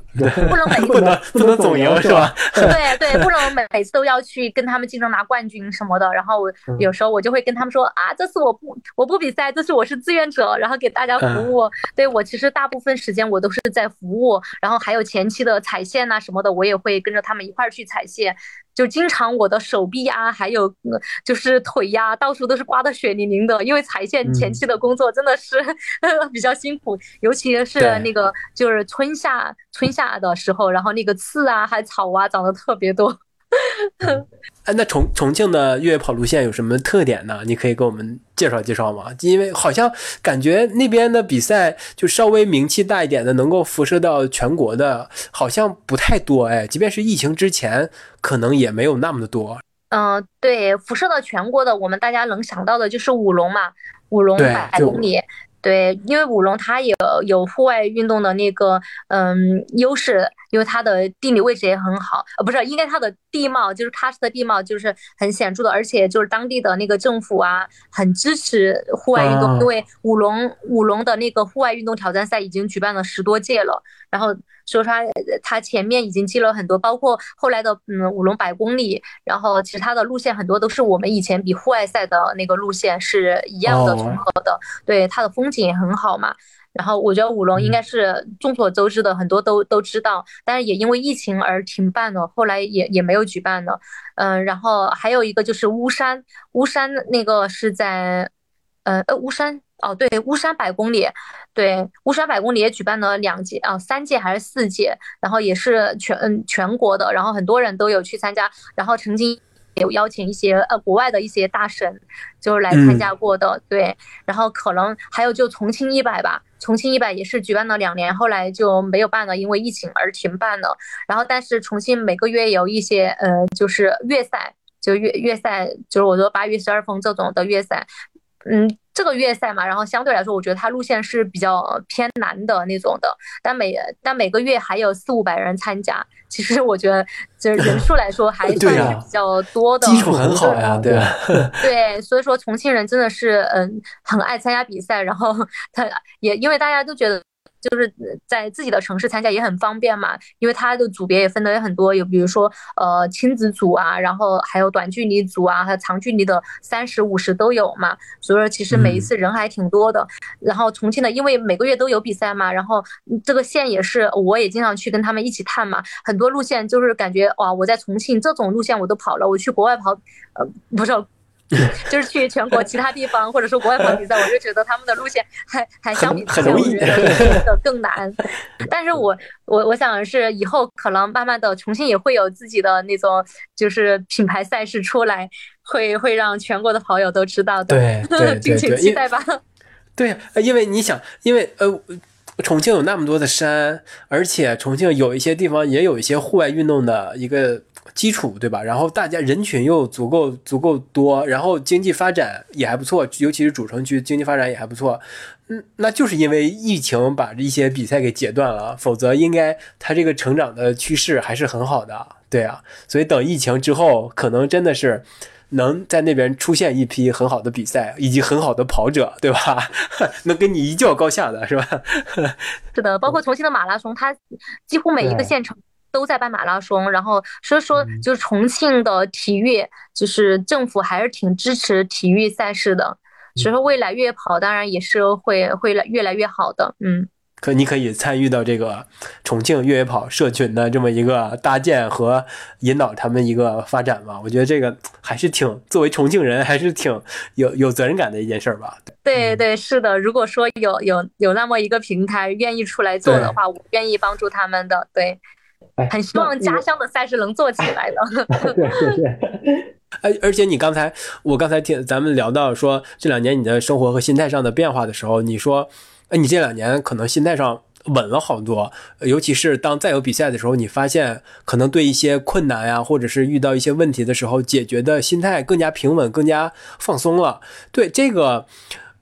不能每不能不能总赢是吧？对对，不能每每次都要去跟他们竞争拿冠军什么的。然后有时候我就会跟他们说啊，这次我不我不比赛，这次我是志愿者，然后给大家服务。对我其实大部分时间我都是在服务，然后还有前期的踩线呐什么的，我也会跟着他们一块儿去踩线。就经常我的手臂啊，还有就是腿呀，到处都是刮得血淋淋的，因为踩线前期的工作真的是 比较辛苦，尤其是那个就是春夏春夏的时候，然后那个刺啊，还草啊，长得特别多。哎，那重重庆的越野跑路线有什么特点呢？你可以给我们介绍介绍吗？因为好像感觉那边的比赛就稍微名气大一点的，能够辐射到全国的，好像不太多。哎，即便是疫情之前，可能也没有那么的多。嗯，对，辐射到全国的，我们大家能想到的就是五龙嘛，五龙百公里。对，因为五龙它也有户外运动的那个嗯优势，因为它的地理位置也很好，呃，不是，应该它的地貌就是喀什的地貌就是很显著的，而且就是当地的那个政府啊很支持户外运动，因为五龙五龙的那个户外运动挑战赛已经举办了十多届了，然后。说它它前面已经积了很多，包括后来的嗯五龙百公里，然后其他的路线很多都是我们以前比户外赛的那个路线是一样的重合的，对它的风景也很好嘛。然后我觉得五龙应该是众所周知的，很多都都知道，但是也因为疫情而停办了，后来也也没有举办了。嗯，然后还有一个就是巫山，巫山那个是在呃呃巫山。哦，对，巫山百公里，对，巫山百公里也举办了两届啊，三届还是四届，然后也是全嗯全国的，然后很多人都有去参加，然后曾经有邀请一些呃国外的一些大神就是来参加过的，对，然后可能还有就重庆一百吧，重庆一百也是举办了两年，后来就没有办了，因为疫情而停办了，然后但是重庆每个月有一些呃就是月赛，就月月赛，就是我说八月十二峰这种的月赛，嗯。这个越野赛嘛，然后相对来说，我觉得它路线是比较偏难的那种的，但每但每个月还有四五百人参加，其实我觉得就是人数来说还 算是比较多的，基础很好呀，对对，所以说重庆人真的是嗯很爱参加比赛，然后他也因为大家都觉得。就是在自己的城市参加也很方便嘛，因为它的组别也分的也很多，有比如说呃亲子组啊，然后还有短距离组啊，还有长距离的三十五十都有嘛，所以说其实每一次人还挺多的。然后重庆的，因为每个月都有比赛嘛，然后这个线也是我也经常去跟他们一起探嘛，很多路线就是感觉哇，我在重庆这种路线我都跑了，我去国外跑，呃不是。就是去全国其他地方，或者说国外跑比赛，我就觉得他们的路线还还相比之前我觉得 更难。但是我我我想是以后可能慢慢的重庆也会有自己的那种就是品牌赛事出来，会会让全国的跑友都知道的。对对对，敬请期待吧。对，因为你想，因为呃，重庆有那么多的山，而且重庆有一些地方也有一些户外运动的一个。基础对吧？然后大家人群又足够足够多，然后经济发展也还不错，尤其是主城区经济发展也还不错。嗯，那就是因为疫情把一些比赛给截断了，否则应该它这个成长的趋势还是很好的。对啊，所以等疫情之后，可能真的是能在那边出现一批很好的比赛以及很好的跑者，对吧？能跟你一较高下的是吧？是的，包括重庆的马拉松，它几乎每一个县城。都在办马拉松，然后所以说就是重庆的体育，就是政府还是挺支持体育赛事的。所以说未来越野跑当然也是会会来越来越好的。嗯，可你可以参与到这个重庆越野跑社群的这么一个搭建和引导他们一个发展吧。我觉得这个还是挺作为重庆人还是挺有有责任感的一件事儿吧。对对是的，如果说有有有那么一个平台愿意出来做的话，我愿意帮助他们的。对。很希望家乡的赛事能做起来的。对 对对。而 而且你刚才，我刚才听咱们聊到说这两年你的生活和心态上的变化的时候，你说，哎，你这两年可能心态上稳了好多，尤其是当再有比赛的时候，你发现可能对一些困难呀，或者是遇到一些问题的时候，解决的心态更加平稳，更加放松了。对这个。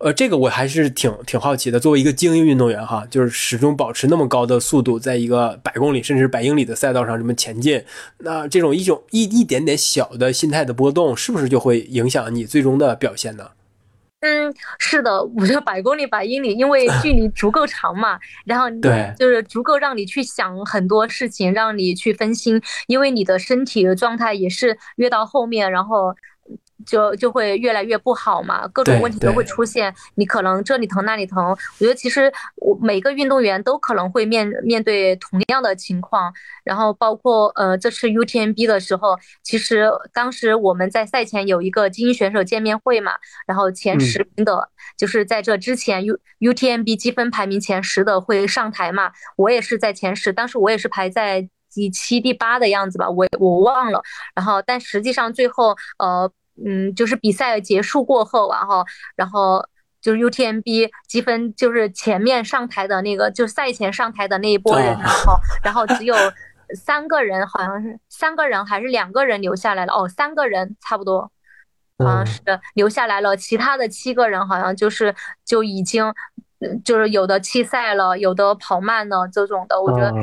呃，这个我还是挺挺好奇的。作为一个精英运动员哈，就是始终保持那么高的速度，在一个百公里甚至百英里的赛道上这么前进，那这种一种一一点点小的心态的波动，是不是就会影响你最终的表现呢？嗯，是的，我觉得百公里、百英里，因为距离足够长嘛，然后对，就是足够让你去想很多事情，让你去分心，因为你的身体的状态也是越到后面，然后。就就会越来越不好嘛，各种问题都会出现。你可能这里疼那里疼，我觉得其实我每个运动员都可能会面面对同样的情况。然后包括呃这次 UTMB 的时候，其实当时我们在赛前有一个精英选手见面会嘛，然后前十名的，就是在这之前 U UTMB 积分排名前十的会上台嘛，我也是在前十，当时我也是排在第七、第八的样子吧，我我忘了。然后但实际上最后呃。嗯，就是比赛结束过后，然后，然后就是 UTMB 积分，就是前面上台的那个，就赛前上台的那一波人，然后，然后只有三个人，好像是三个人还是两个人留下来了？哦，三个人差不多，好像是留下来了，其他的七个人好像就是就已经，就是有的弃赛了，有的跑慢了这种的。我觉得，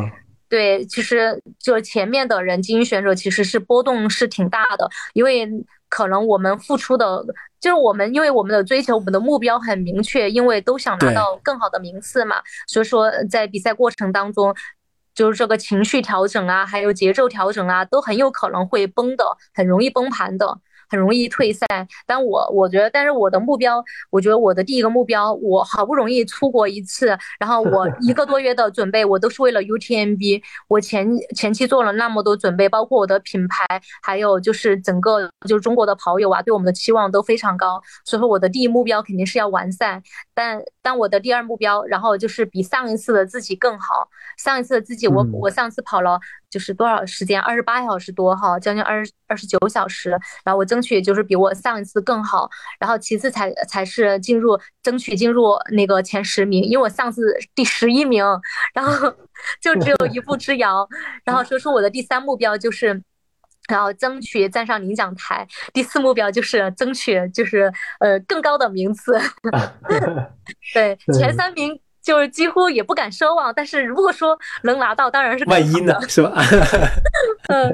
对，其实就前面的人精英选手其实是波动是挺大的，因为。可能我们付出的，就是我们，因为我们的追求，我们的目标很明确，因为都想拿到更好的名次嘛，所以说在比赛过程当中，就是这个情绪调整啊，还有节奏调整啊，都很有可能会崩的，很容易崩盘的。很容易退赛，但我我觉得，但是我的目标，我觉得我的第一个目标，我好不容易出国一次，然后我 一个多月的准备，我都是为了 UTMB，我前前期做了那么多准备，包括我的品牌，还有就是整个就是中国的跑友啊，对我们的期望都非常高，所以说我的第一目标肯定是要完赛，但但我的第二目标，然后就是比上一次的自己更好，上一次的自己，我我上次跑了。就是多少时间？二十八小时多哈，将近二二十九小时。然后我争取就是比我上一次更好，然后其次才才是进入争取进入那个前十名，因为我上次第十一名，然后 就只有一步之遥。然后所以说出我的第三目标就是，然后争取站上领奖台。第四目标就是争取就是呃更高的名次。对，前三名。就是几乎也不敢奢望，但是如果说能拿到，当然是万一呢，是吧？嗯。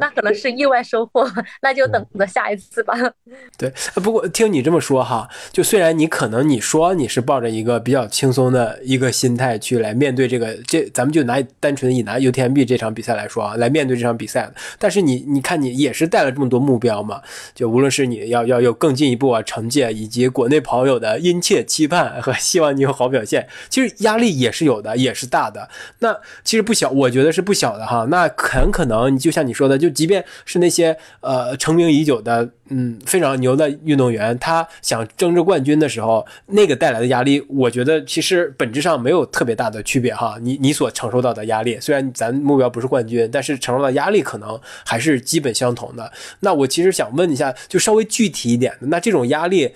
那可能是意外收获，那就等着下一次吧。对，不过听你这么说哈，就虽然你可能你说你是抱着一个比较轻松的一个心态去来面对这个，这咱们就拿单纯以拿 UTMB 这场比赛来说啊，来面对这场比赛但是你你看你也是带了这么多目标嘛，就无论是你要要有更进一步啊成绩，以及国内跑友的殷切期盼和希望你有好表现，其实压力也是有的，也是大的。那其实不小，我觉得是不小的哈。那很可能你就像你。你说的就，即便是那些呃成名已久的，嗯，非常牛的运动员，他想争着冠军的时候，那个带来的压力，我觉得其实本质上没有特别大的区别哈。你你所承受到的压力，虽然咱目标不是冠军，但是承受的压力可能还是基本相同的。那我其实想问一下，就稍微具体一点的，那这种压力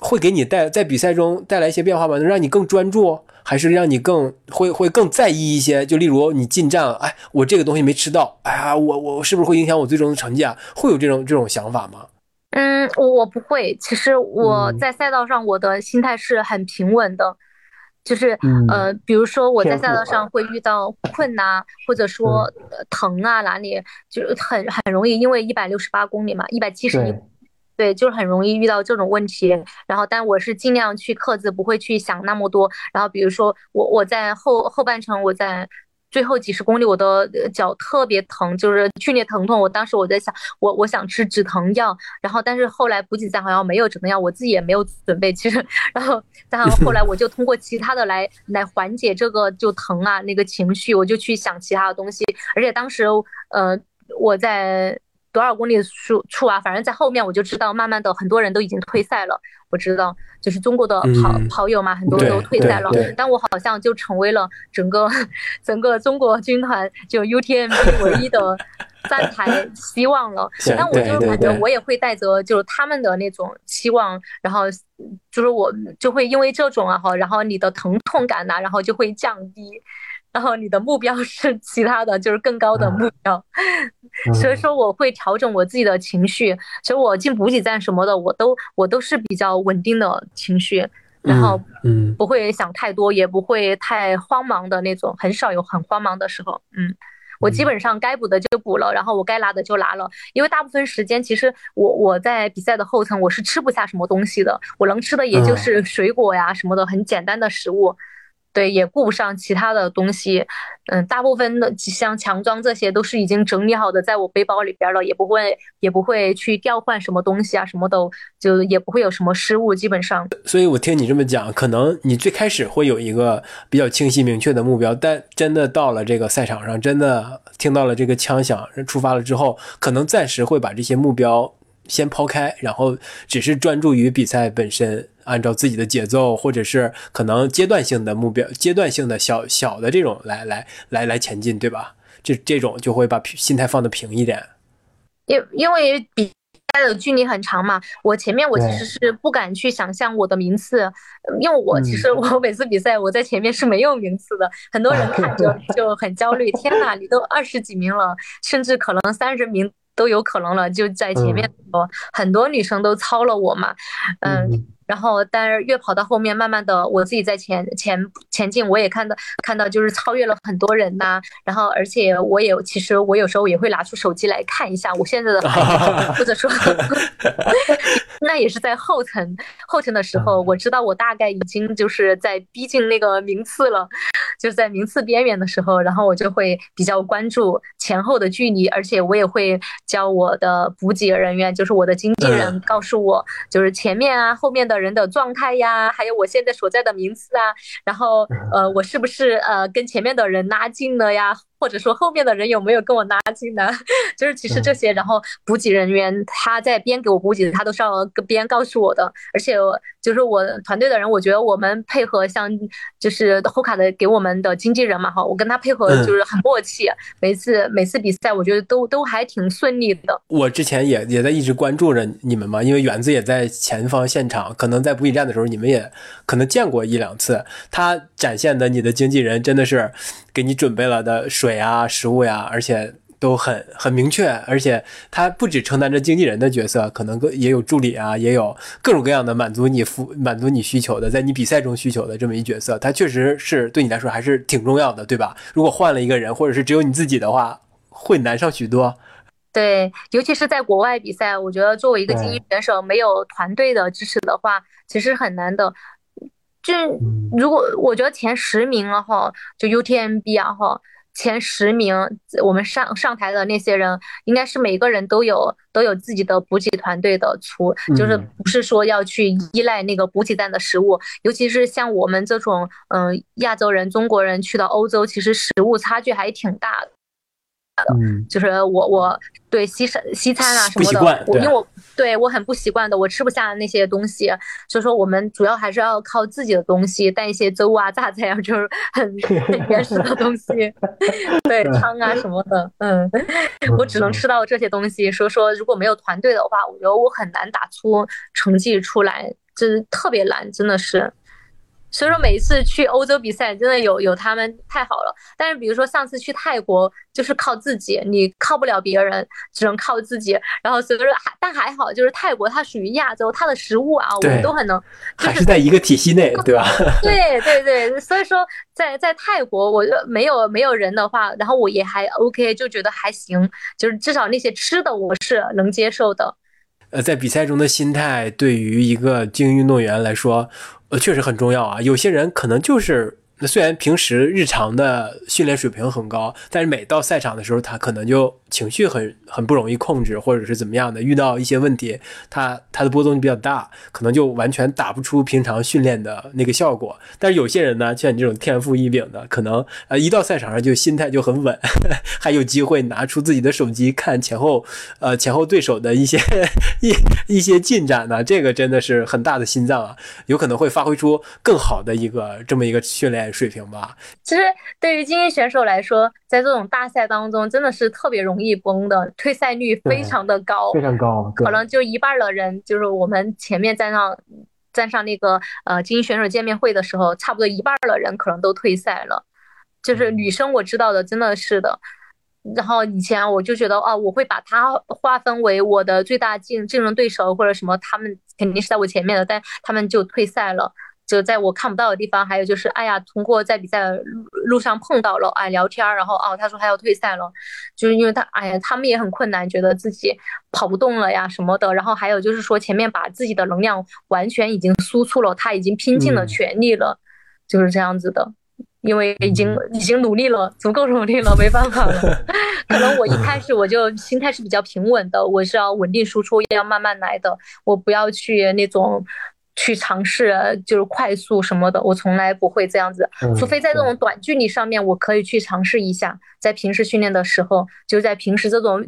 会给你带在比赛中带来一些变化吗？能让你更专注？还是让你更会会更在意一些，就例如你进站了，哎，我这个东西没吃到，哎呀，我我是不是会影响我最终的成绩啊？会有这种这种想法吗？嗯，我我不会。其实我在赛道上，我的心态是很平稳的，就是呃，比如说我在赛道上会遇到困难，或者说疼啊哪里，就是很很容易，因为一百六十八公里嘛，一百七十一。对，就是很容易遇到这种问题，然后但我是尽量去克制，不会去想那么多。然后比如说我我在后后半程，我在最后几十公里，我的脚特别疼，就是剧烈疼痛。我当时我在想，我我想吃止疼药，然后但是后来补给站好像没有止疼药，我自己也没有准备。其实，然后但后后来我就通过其他的来来缓解这个就疼啊那个情绪，我就去想其他的东西。而且当时呃我在。多少公里处处啊？反正在后面我就知道，慢慢的很多人都已经退赛了。我知道，就是中国的跑跑友嘛，很多都退赛了。但我好像就成为了整个整个中国军团就 UTMB 唯一的站 台希望了。但我就是感觉我也会带着就是他们的那种期望，然后就是我就会因为这种啊哈，然后你的疼痛感呐，然后就会降低。然后你的目标是其他的，就是更高的目标。所以说我会调整我自己的情绪，其实我进补给站什么的，我都我都是比较稳定的情绪，然后嗯不会想太多，也不会太慌忙的那种，很少有很慌忙的时候。嗯，我基本上该补的就补了，然后我该拿的就拿了，因为大部分时间其实我我在比赛的后程我是吃不下什么东西的，我能吃的也就是水果呀什么的，很简单的食物。对，也顾不上其他的东西，嗯，大部分的像强装这些都是已经整理好的，在我背包里边了，也不会也不会去调换什么东西啊，什么都就也不会有什么失误，基本上。所以我听你这么讲，可能你最开始会有一个比较清晰明确的目标，但真的到了这个赛场上，真的听到了这个枪响，出发了之后，可能暂时会把这些目标先抛开，然后只是专注于比赛本身。按照自己的节奏，或者是可能阶段性的目标、阶段性的小小的这种来来来来前进，对吧？这这种就会把心态放得平一点。因因为比赛的距离很长嘛，我前面我其实是不敢去想象我的名次，因为我其实我每次比赛我在前面是没有名次的，很多人看着 就很焦虑。天呐，你都二十几名了，甚至可能三十名都有可能了，就在前面很多女生都超了我嘛，嗯。然后，但是越跑到后面，慢慢的，我自己在前前前进，我也看到看到就是超越了很多人呐。然后，而且我也其实我有时候也会拿出手机来看一下我现在的或者说，那也是在后程后程的时候，我知道我大概已经就是在逼近那个名次了，就是在名次边缘的时候，然后我就会比较关注前后的距离，而且我也会教我的补给人员，就是我的经纪人告诉我，就是前面啊后面的。人的状态呀，还有我现在所在的名次啊，然后呃，我是不是呃跟前面的人拉近了呀？或者说后面的人有没有跟我拉近呢？就是其实这些，然后补给人员他在边给我补给，他都是要边告诉我的。而且就是我团队的人，我觉得我们配合像就是后卡的给我们的经纪人嘛，哈，我跟他配合就是很默契。每次每次比赛，我觉得都都还挺顺利的。我之前也也在一直关注着你们嘛，因为园子也在前方现场，可能在补给站的时候，你们也可能见过一两次。他展现的你的经纪人真的是。给你准备了的水啊、食物呀，而且都很很明确，而且他不只承担着经纪人的角色，可能也有助理啊，也有各种各样的满足你服满足你需求的，在你比赛中需求的这么一角色，他确实是对你来说还是挺重要的，对吧？如果换了一个人，或者是只有你自己的话，会难上许多。对，尤其是在国外比赛，我觉得作为一个精英选手，没有团队的支持的话，其实很难的。就如果我觉得前十名了哈，就 UTMB 啊哈，前十名我们上上台的那些人，应该是每个人都有都有自己的补给团队的出，就是不是说要去依赖那个补给站的食物，尤其是像我们这种嗯亚洲人、中国人去到欧洲，其实食物差距还挺大的。嗯，就是我我对西餐西餐啊什么的，我因为我对我很不习惯的，我吃不下那些东西，所以说我们主要还是要靠自己的东西，带一些粥啊、榨菜啊，就是很 原始的东西，对汤啊什么的，嗯，我只能吃到这些东西。所以说如果没有团队的话，我觉得我很难打出成绩出来，就是特别难，真的是。所以说每一次去欧洲比赛，真的有有他们太好了。但是比如说上次去泰国，就是靠自己，你靠不了别人，只能靠自己。然后所以说还但还好，就是泰国它属于亚洲，它的食物啊，我们都很能，还是在一个体系内，对吧？对对对，所以说在在泰国，我没有没有人的话，然后我也还 OK，就觉得还行，就是至少那些吃的我是能接受的。呃，在比赛中的心态对于一个精英运动员来说。呃，确实很重要啊。有些人可能就是，那虽然平时日常的训练水平很高，但是每到赛场的时候，他可能就。情绪很很不容易控制，或者是怎么样的，遇到一些问题，他他的波动比较大，可能就完全打不出平常训练的那个效果。但是有些人呢，像你这种天赋异禀的，可能呃一到赛场上就心态就很稳，还有机会拿出自己的手机看前后呃前后对手的一些一一些进展呢，这个真的是很大的心脏啊，有可能会发挥出更好的一个这么一个训练水平吧。其实对于精英选手来说，在这种大赛当中，真的是特别容易。崩的退赛率非常的高，非常高，可能就一半的人，就是我们前面站上站上那个呃精英选手见面会的时候，差不多一半的人可能都退赛了。就是女生我知道的真的是的。然后以前我就觉得啊，我会把它划分为我的最大竞竞争对手或者什么，他们肯定是在我前面的，但他们就退赛了。就在我看不到的地方，还有就是，哎呀，通过在比赛路路上碰到了，哎，聊天儿，然后哦，他说他要退赛了，就是因为他，哎呀，他们也很困难，觉得自己跑不动了呀什么的。然后还有就是说，前面把自己的能量完全已经输出了，他已经拼尽了全力了，就是这样子的。因为已经已经努力了，足够努力了，没办法了。可能我一开始我就心态是比较平稳的，我是要稳定输出，要慢慢来的，我不要去那种。去尝试就是快速什么的，我从来不会这样子，除非在这种短距离上面，我可以去尝试一下。在平时训练的时候，就在平时这种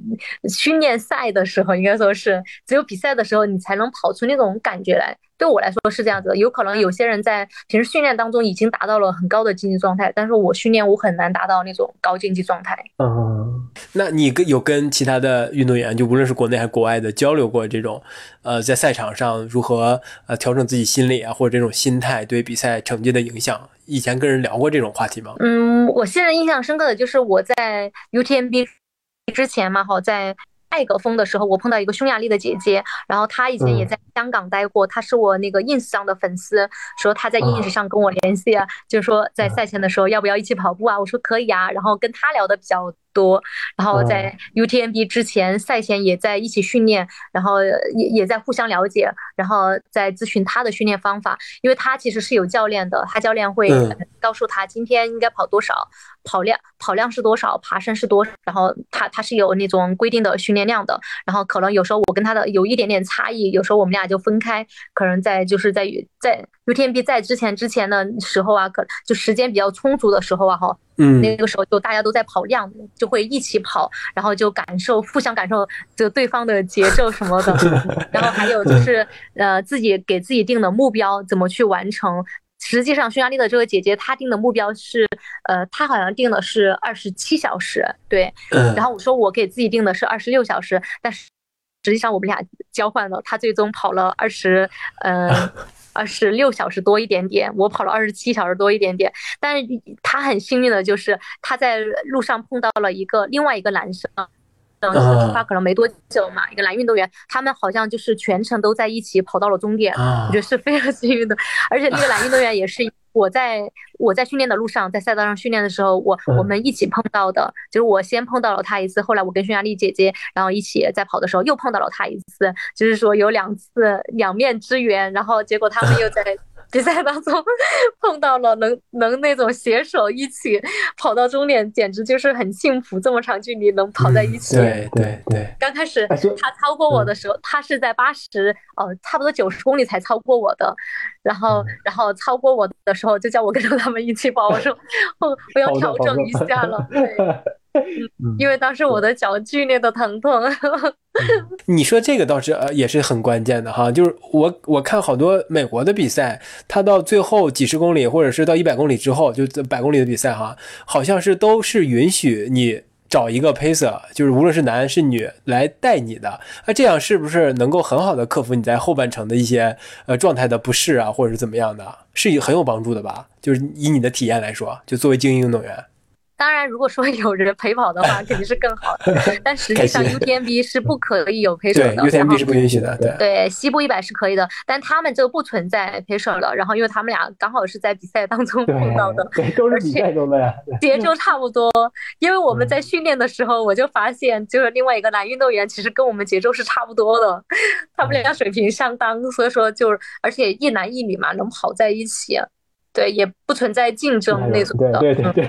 训练赛的时候，应该说是只有比赛的时候，你才能跑出那种感觉来。对我来说是这样子，有可能有些人在平时训练当中已经达到了很高的竞技状态，但是我训练我很难达到那种高竞技状态。嗯，那你跟有跟其他的运动员，就无论是国内还是国外的交流过这种，呃，在赛场上如何呃调整自己心理啊，或者这种心态对比赛成绩的影响？以前跟人聊过这种话题吗？嗯，我现在印象深刻的就是我在 UTMB 之前嘛，哈，在。艾格峰的时候，我碰到一个匈牙利的姐姐，然后她以前也在香港待过，她是我那个 ins 上的粉丝，说她在 ins 上跟我联系啊，就是说在赛前的时候要不要一起跑步啊？我说可以啊，然后跟她聊的比较多，然后在 UTMB 之前赛前也在一起训练，然后也也在互相了解，然后在咨询他的训练方法，因为他其实是有教练的，他教练会告诉他今天应该跑多少。跑量跑量是多少？爬升是多？然后他他是有那种规定的训练量的。然后可能有时候我跟他的有一点点差异，有时候我们俩就分开。可能在就是在在 UTMB 在之前之前的时候啊，可就时间比较充足的时候啊，哈，嗯，那个时候就大家都在跑量，就会一起跑，然后就感受互相感受就对方的节奏什么的。然后还有就是呃自己给自己定的目标怎么去完成。实际上，匈牙利的这个姐姐她定的目标是，呃，她好像定的是二十七小时，对。然后我说我给自己定的是二十六小时，但是实际上我们俩交换了，她最终跑了二十，呃，二十六小时多一点点，我跑了二十七小时多一点点。但是他很幸运的就是他在路上碰到了一个另外一个男生。出发可能没多久嘛，一个男运动员，他们好像就是全程都在一起跑到了终点，我觉得是非常 幸运的。而且那个男运动员也是我在我在训练的路上，在赛道上训练的时候，我我们一起碰到的，就是我先碰到了他一次，后来我跟匈牙利姐姐，然后一起在跑的时候又碰到了他一次，就是说有两次两面之缘，然后结果他们又在。比赛当中 碰到了能能那种携手一起跑到终点，简直就是很幸福。这么长距离能跑在一起，对对对。刚开始他超过我的时候，他是在八十哦，差不多九十公里才超过我的。然后然后超过我的时候，就叫我跟着他们一起跑。我说 我我要调整一下了。对。因为当时我的脚剧烈的疼痛。你说这个倒是呃也是很关键的哈，就是我我看好多美国的比赛，他到最后几十公里或者是到一百公里之后，就百公里的比赛哈，好像是都是允许你找一个 pacer，就是无论是男是女来带你的。那这样是不是能够很好的克服你在后半程的一些呃状态的不适啊，或者是怎么样的？是很有帮助的吧？就是以你的体验来说，就作为精英运动员。当然，如果说有人陪跑的话，肯定是更好的。但实际上，UTMB 是不可以有陪手的。对，UTMB 是不允许的。对，对，西部一百是可以的，但他们就不存在陪手了。然后，因为他们俩刚好是在比赛当中碰到的，对，都是比赛中的呀，节奏差不多。因为我们在训练的时候，我就发现，就是另外一个男运动员其实跟我们节奏是差不多的，他们俩水平相当，所以说就是，而且一男一女嘛，能跑在一起。对，也不存在竞争那种的，对对对，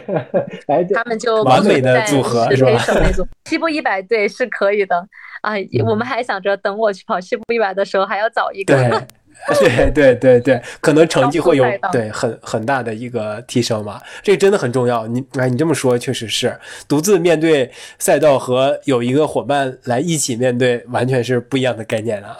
哎，他们就完美的组合是吧？那种西部一百对是可以的啊，我们还想着等我去跑西部一百的时候还要找一个，对对对对，可能成绩会有对很很大的一个提升嘛，这个真的很重要。你哎，你这么说确实是，独自面对赛道和有一个伙伴来一起面对，完全是不一样的概念啊。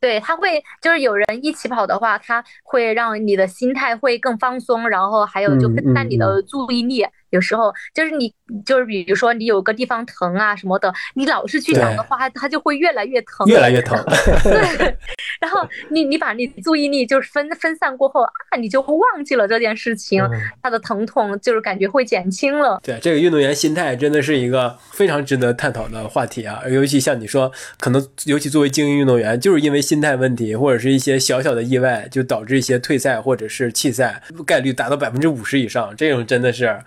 对，他会就是有人一起跑的话，他会让你的心态会更放松，然后还有就分散你的注意力。有时候就是你就是比如说你有个地方疼啊什么的，你老是去想的话，它就会越来越疼，越来越疼。对，然后后你你把你注意力就是分分散过后啊，你就会忘记了这件事情，它的疼痛就是感觉会减轻了。对，这个运动员心态真的是一个非常值得探讨的话题啊，尤其像你说，可能尤其作为精英运动员，就是因为心态问题或者是一些小小的意外，就导致一些退赛或者是弃赛概率达到百分之五十以上，这种真的是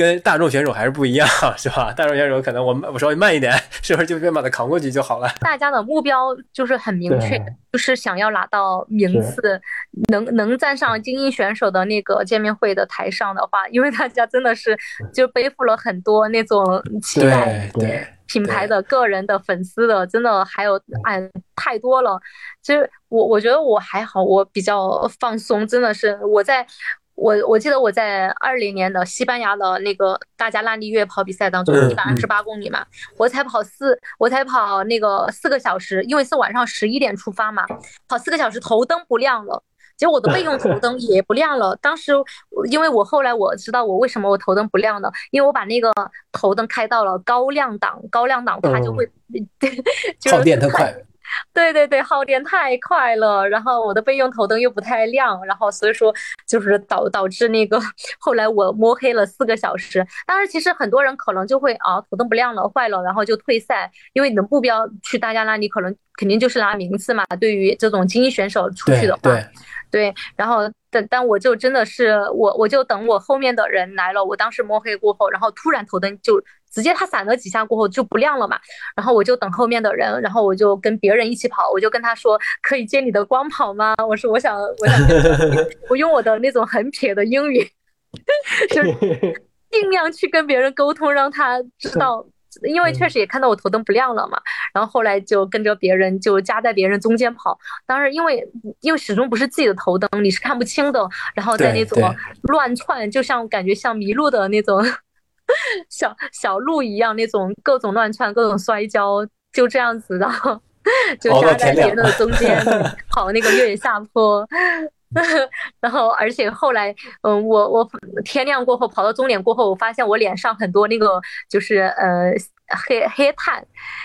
跟大众选手还是不一样，是吧？大众选手可能我我稍微慢一点，是不是就便把它扛过去就好了？大家的目标就是很明确，就是想要拿到名次，能能站上精英选手的那个见面会的台上的话，因为大家真的是就背负了很多那种期待，对品牌的、个人的、粉丝的，真的还有哎太多了。其实我我觉得我还好，我比较放松，真的是我在。我我记得我在二零年的西班牙的那个大加拉利越野跑比赛当中，一百二十八公里嘛，我才跑四，我才跑那个四个小时，因为是晚上十一点出发嘛，跑四个小时头灯不亮了，结果我的备用头灯也不亮了。当时因为我后来我知道我为什么我头灯不亮了？因为我把那个头灯开到了高亮档，高亮档它就会 耗电特快。对对对，耗电太快了，然后我的备用头灯又不太亮，然后所以说就是导导致那个 后来我摸黑了四个小时。当然，其实很多人可能就会啊，头灯不亮了，坏了，然后就退赛，因为你的目标去大家那里可能肯定就是拿名次嘛。对于这种精英选手出去的话，对，然后但但我就真的是我我就等我后面的人来了，我当时摸黑过后，然后突然头灯就。直接他闪了几下过后就不亮了嘛，然后我就等后面的人，然后我就跟别人一起跑，我就跟他说可以借你的光跑吗？我说我想我想我用我的那种很撇的英语，就是尽量去跟别人沟通，让他知道，因为确实也看到我头灯不亮了嘛，然后后来就跟着别人就夹在别人中间跑，当时因为因为始终不是自己的头灯，你是看不清的，然后在那种乱窜，就像感觉像迷路的那种。小小鹿一样那种各种乱窜，各种摔跤，就这样子，然 后就夹在别人的中间跑 那个越野下坡，然后而且后来，嗯，我我天亮过后跑到终点过后，我发现我脸上很多那个就是呃黑黑炭，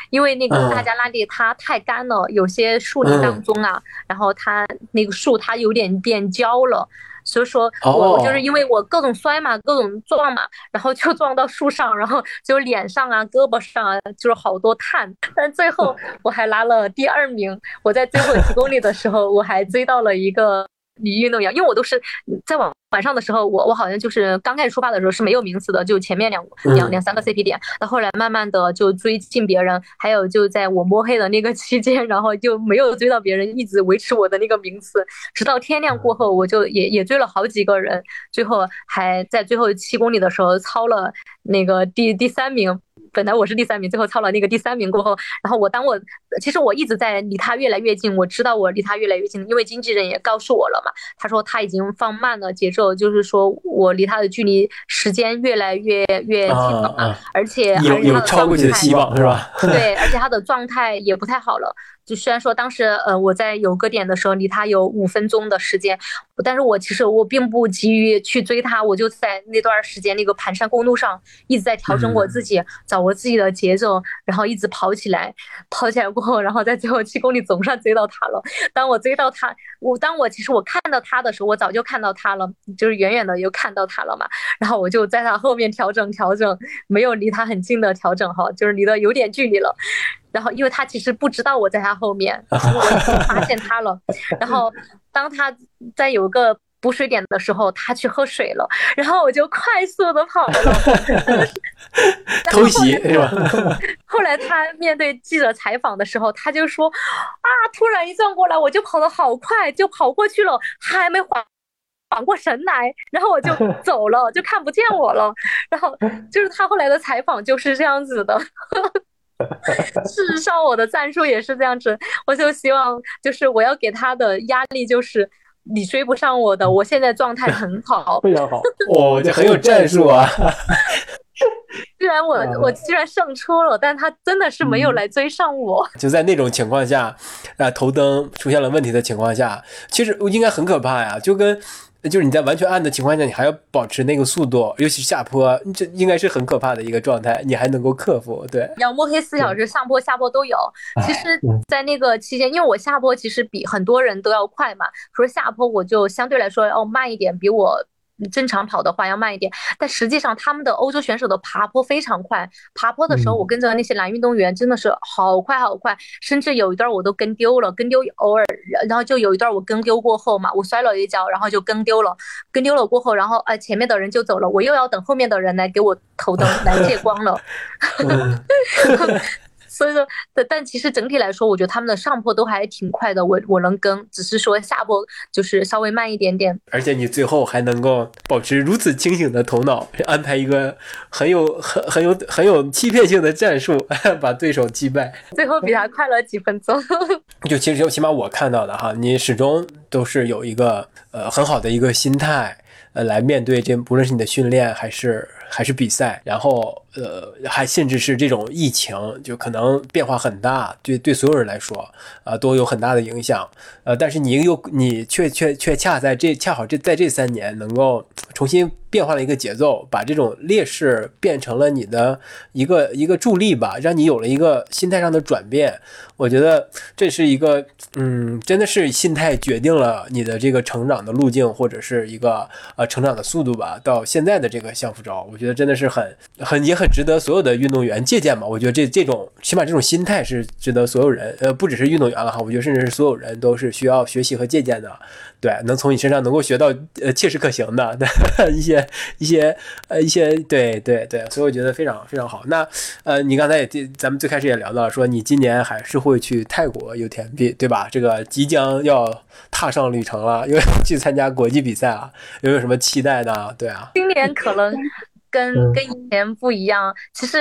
因为那个大加拉利它太干了，有些树林当中啊，然后它那个树它有点变焦了。所以说，我我就是因为我各种摔嘛，各种撞嘛，然后就撞到树上，然后就脸上啊、胳膊上啊，就是好多碳。但最后我还拿了第二名。我在最后几公里的时候，我还追到了一个。女运动员，因为我都是在晚晚上的时候，我我好像就是刚开始出发的时候是没有名次的，就前面两两两三个 CP 点，到后来慢慢的就追进别人，还有就在我摸黑的那个 期间，然后就没有追到别人，一直维持我的那个名次，直到天亮过后，我就也也追了好几个人，最后还在最后七公里的时候超了那个第第三名。本来我是第三名，最后超了那个第三名过后，然后我当我其实我一直在离他越来越近，我知道我离他越来越近，因为经纪人也告诉我了嘛，他说他已经放慢了节奏，就是说我离他的距离时间越来越越近了嘛，而且有有超过你的希望是吧？对，而且他的状态也不太好了。就虽然说当时呃我在有个点的时候离他有五分钟的时间，但是我其实我并不急于去追他，我就在那段时间那个盘山公路上一直在调整我自己，找我自己的节奏，然后一直跑起来，跑起来过后，然后在最后七公里总算追到他了。当我追到他，我当我其实我看到他的时候，我早就看到他了，就是远远的又看到他了嘛。然后我就在他后面调整调整，没有离他很近的调整哈，就是离得有点距离了。然后，因为他其实不知道我在他后面，我发现他了。然后，当他在有个补水点的时候，他去喝水了。然后我就快速的跑了，偷袭是吧？后来他面对记者采访的时候，他就说：“啊，突然一转过来，我就跑得好快，就跑过去了，还没缓缓过神来，然后我就走了，就看不见我了。然后就是他后来的采访就是这样子的。” 事实上，我的战术也是这样子，我就希望，就是我要给他的压力就是你追不上我的，我现在状态很好，非常好，哦，这很有战术啊。虽然我我居然胜出了，但他真的是没有来追上我。就在那种情况下，啊，头灯出现了问题的情况下，其实应该很可怕呀，就跟。就是你在完全暗的情况下，你还要保持那个速度，尤其是下坡，这应该是很可怕的一个状态，你还能够克服。对，要摸黑四小时，上坡下坡都有。其实，在那个期间，因为我下坡其实比很多人都要快嘛，说下坡我就相对来说要慢一点，比我。正常跑的话要慢一点，但实际上他们的欧洲选手的爬坡非常快。爬坡的时候，我跟着那些男运动员真的是好快好快，甚至有一段我都跟丢了，跟丢偶尔，然后就有一段我跟丢过后嘛，我摔了一跤，然后就跟丢了，跟丢了过后，然后哎前面的人就走了，我又要等后面的人来给我头灯来借光了。所以说，但但其实整体来说，我觉得他们的上坡都还挺快的，我我能跟，只是说下坡就是稍微慢一点点。而且你最后还能够保持如此清醒的头脑，安排一个很有很很有很有欺骗性的战术，把对手击败。最后比他快了几分钟。就其实就起码我看到的哈，你始终都是有一个呃很好的一个心态，呃来面对这，不论是你的训练还是还是比赛，然后。呃，还甚至是这种疫情，就可能变化很大，对对所有人来说，啊，都有很大的影响。呃，但是你又你却却却恰在这恰好这在这三年能够 重新变换了一个节奏，把这种劣势变成了你的一个一个助力吧，让你有了一个心态上的转变。我觉得这是一个，嗯，真的是心态决定了你的这个成长的路径，或者是一个呃成长的速度吧。到现在的这个相夫招，我觉得真的是很很也很。值得所有的运动员借鉴嘛？我觉得这这种起码这种心态是值得所有人，呃，不只是运动员了哈，我觉得甚至是所有人都是需要学习和借鉴的。对，能从你身上能够学到呃切实可行的 一些一些呃一些对对对，所以我觉得非常非常好。那呃，你刚才也咱们最开始也聊到说，你今年还是会去泰国 UTMB 对吧？这个即将要踏上旅程了，又要去参加国际比赛了，有没有什么期待呢？对啊，今年可能。跟跟以前不一样，其实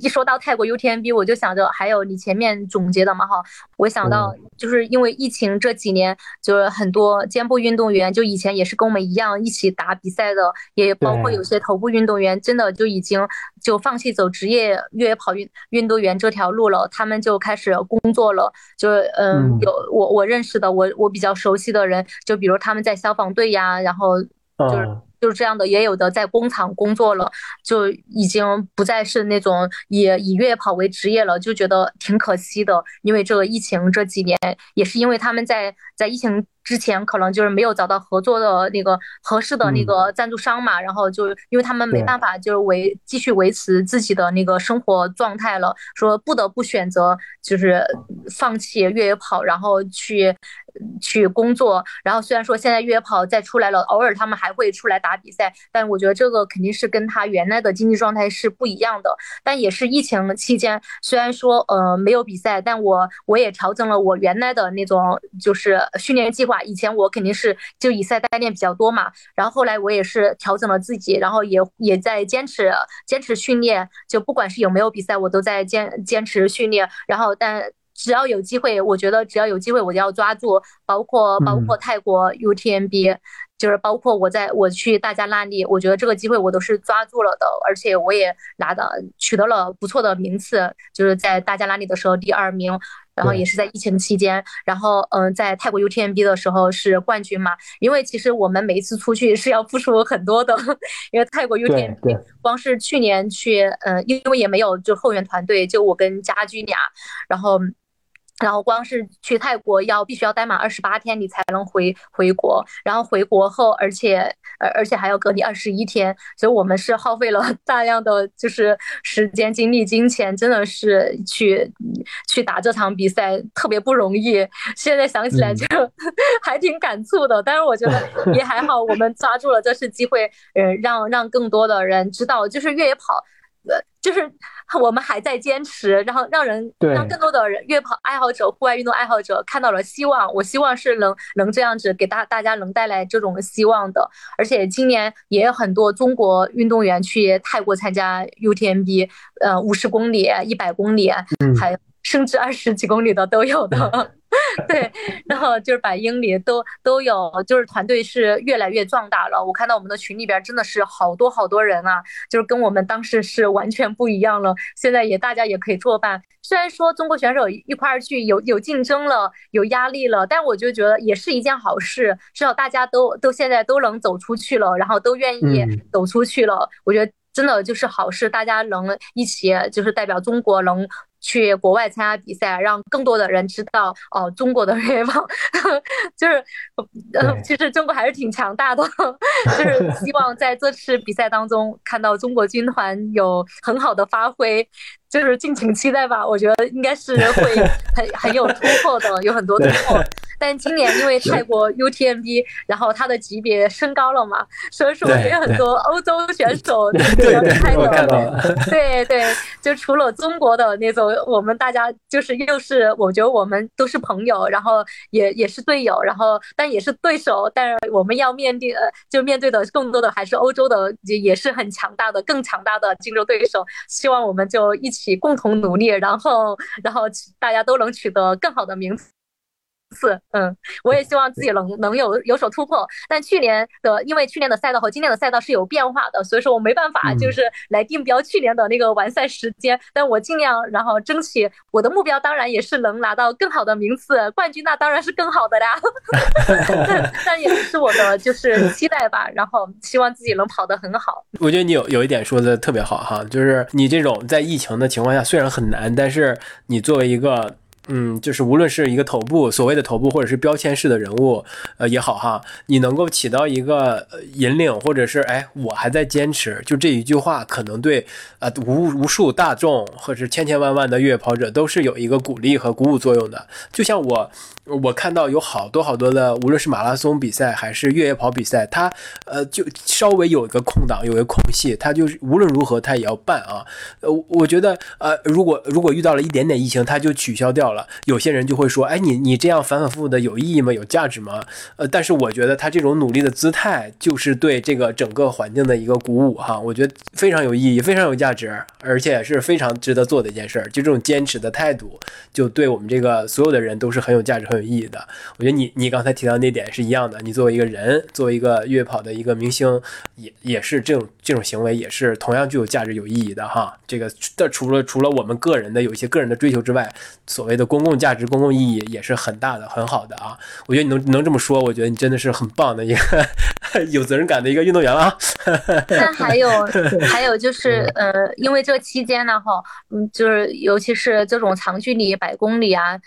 一说到泰国 UTMB，我就想着还有你前面总结的嘛哈，我想到就是因为疫情这几年，就是很多肩部运动员就以前也是跟我们一样一起打比赛的，也包括有些头部运动员，真的就已经就放弃走职业越野跑运运动员这条路了，他们就开始工作了，就是嗯。有我我认识的我我比较熟悉的人，就比如他们在消防队呀，然后就是。就是这样的，也有的在工厂工作了，就已经不再是那种以以越野跑为职业了，就觉得挺可惜的。因为这个疫情这几年，也是因为他们在在疫情之前可能就是没有找到合作的那个合适的那个赞助商嘛，然后就因为他们没办法就是维继续维持自己的那个生活状态了，说不得不选择就是放弃越野跑，然后去。去工作，然后虽然说现在越野跑再出来了，偶尔他们还会出来打比赛，但我觉得这个肯定是跟他原来的经济状态是不一样的。但也是疫情期间，虽然说呃没有比赛，但我我也调整了我原来的那种就是训练计划。以前我肯定是就以赛代练比较多嘛，然后后来我也是调整了自己，然后也也在坚持坚持训练，就不管是有没有比赛，我都在坚坚持训练。然后但。只要有机会，我觉得只要有机会，我就要抓住。包括包括泰国 UTMB，就是包括我在我去大加那利，我觉得这个机会我都是抓住了的，而且我也拿到取得了不错的名次，就是在大加那利的时候第二名，然后也是在疫情期间，然后嗯，在泰国 UTMB 的时候是冠军嘛。因为其实我们每一次出去是要付出很多的，因为泰国 UTMB 光是去年去，嗯，因为也没有就后援团队，就我跟家驹俩，然后。然后光是去泰国要必须要待满二十八天，你才能回回国。然后回国后，而且而而且还要隔离二十一天，所以我们是耗费了 大量的就是时间、精力、金钱，真的是去去打这场比赛特别不容易。现在想起来就 还挺感触的，但是我觉得也还好，我们抓住了这次机会，嗯，让让更多的人知道，就是越野跑。呃，就是 我们还在坚持，然后让人让更多的人越野跑爱好者、户外运动爱好者看到了希望。我希望是能能这样子给大大家能带来这种希望的。而且今年也有很多中国运动员去泰国参加 UTMB，呃，五十公里、一百公里，还甚至二十几公里的都有的。对，然后就是百英里都都有，就是团队是越来越壮大了。我看到我们的群里边真的是好多好多人啊，就是跟我们当时是完全不一样了。现在也大家也可以作伴，虽然说中国选手一块儿去有有竞争了，有压力了，但我就觉得也是一件好事，至少大家都都现在都能走出去了，然后都愿意走出去了。我觉得真的就是好事，大家能一起就是代表中国能。去国外参加比赛，让更多的人知道哦，中国的越野跑就是，呃，其实中国还是挺强大的，就是希望在这次比赛当中看到中国军团有很好的发挥。就是敬请期待吧，我觉得应该是会 很很有突破的，有很多突破。但今年因为泰国 UTMB，然后它的级别升高了嘛，所以说有很多欧洲选手对开的，对对，就除了中国的那种，我们大家就是又是我觉得我们都是朋友，然后也也是队友，然后但也是对手，但是我们要面对呃，就面对的更多的还是欧洲的，也也是很强大的，更强大的竞争对手。希望我们就一起。起共同努力，然后，然后大家都能取得更好的名次。次。嗯，我也希望自己能能有有所突破。但去年的，因为去年的赛道和今年的赛道是有变化的，所以说我没办法就是来定标去年的那个完赛时间。但我尽量，然后争取我的目标，当然也是能拿到更好的名次，冠军那当然是更好的啦。但 但也是我的就是期待吧，然后希望自己能跑得很好。我觉得你有有一点说的特别好哈，就是你这种在疫情的情况下虽然很难，但是你作为一个。嗯，就是无论是一个头部，所谓的头部，或者是标签式的人物，呃也好哈，你能够起到一个引领，或者是哎，我还在坚持，就这一句话，可能对呃无无数大众，或者是千千万万的越野跑者，都是有一个鼓励和鼓舞作用的。就像我。我看到有好多好多的，无论是马拉松比赛还是越野跑比赛，他呃就稍微有一个空档，有一个空隙，他就是无论如何他也要办啊。呃，我觉得呃，如果如果遇到了一点点疫情，他就取消掉。有些人就会说，哎，你你这样反反复复的有意义吗？有价值吗？呃，但是我觉得他这种努力的姿态，就是对这个整个环境的一个鼓舞哈。我觉得非常有意义，非常有价值，而且是非常值得做的一件事儿。就这种坚持的态度，就对我们这个所有的人都是很有价值。很有意义的，我觉得你你刚才提到那点是一样的。你作为一个人，作为一个越野跑的一个明星，也也是这种这种行为，也是同样具有价值、有意义的哈。这个的除了除了我们个人的有一些个人的追求之外，所谓的公共价值、公共意义也是很大的、很好的啊。我觉得你能能这么说，我觉得你真的是很棒的一个 有责任感的一个运动员了啊。那还有还有就是呃，因为这期间呢哈，嗯，就是尤其是这种长距离百公里啊。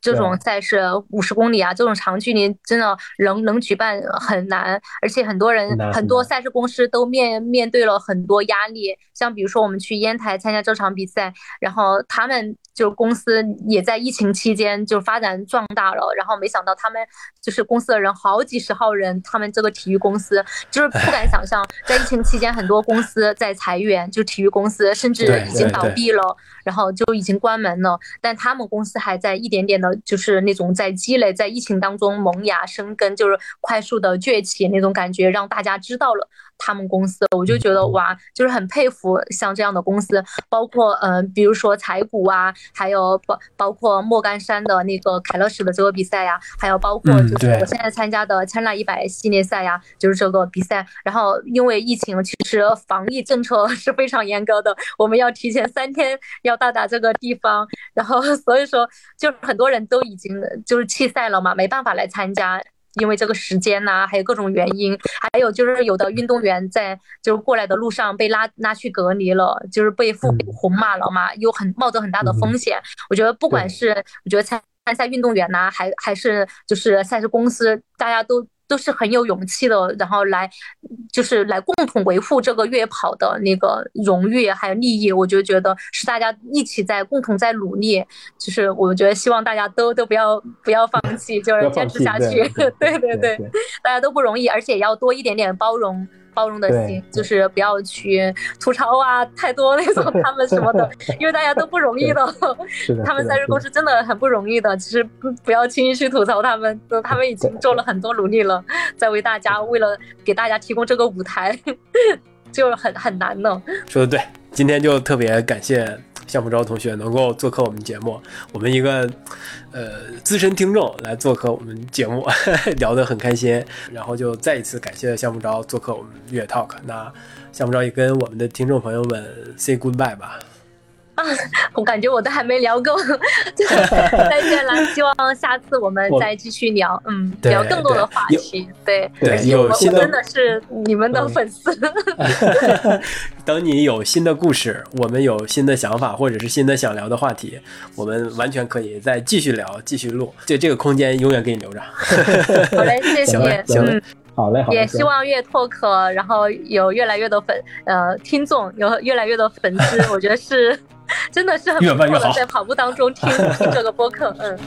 这种赛事五十公里啊，这种长距离真的能能举办很难，而且很多人很多赛事公司都面面对了很多压力。像比如说我们去烟台参加这场比赛，然后他们。就公司也在疫情期间就发展壮大了，然后没想到他们就是公司的人好几十号人，他们这个体育公司就是不敢想象，在疫情期间很多公司在裁员，就体育公司甚至已经倒闭了，然后就已经关门了，但他们公司还在一点点的，就是那种在积累，在疫情当中萌芽生根，就是快速的崛起那种感觉，让大家知道了。他们公司，我就觉得哇，就是很佩服像这样的公司，包括嗯，比如说彩谷啊，还有包包括莫干山的那个凯乐石的这个比赛呀，还有包括就是我现在参加的千籁一百系列赛呀，就是这个比赛。然后因为疫情，其实防疫政策 是非常严格的，我们要提前三天要到达这个地方，然后所以说就是很多人都已经就是弃赛了嘛，没办法来参加。因为这个时间呐，还有各种原因，还有就是有的运动员在就是过来的路上被拉拉去隔离了，就是被负红码了嘛，又很冒着很大的风险。我觉得不管是我觉得参参赛运动员呐，还还是就是赛事公司，大家都。都是很有勇气的，然后来，就是来共同维护这个越野跑的那个荣誉还有利益，我就觉得是大家一起在共同在努力，就是我觉得希望大家都都不要不要放弃，就是坚持下去，对对对，大家都不容易，而且要多一点点包容。包容的心，就是不要去吐槽啊，太多那种他们什么的，因为大家都不容易的，他们在日公司真的很不容易的，其实不不要轻易去吐槽他们，他们已经做了很多努力了，在为大家，为了给大家提供这个舞台，就很很难的。说的对，今天就特别感谢。向木昭同学能够做客我们节目，我们一个呃资深听众来做客我们节目，聊得很开心。然后就再一次感谢向木昭做客我们越 Talk。那向木昭也跟我们的听众朋友们 say goodbye 吧。啊，我感觉我都还没聊够，再见了。希望下次我们再继续聊，嗯，聊更多的话题。对对，有新的真的是你们的粉丝。等你有新的故事，我们有新的想法，或者是新的想聊的话题，我们完全可以再继续聊，继续录。这这个空间永远给你留着。好嘞，谢谢。行嘞，好嘞，好。也希望越拓客，然后有越来越多粉呃听众，有越来越多粉丝，我觉得是。真的是很不错的，在跑步当中听听这个播客，嗯。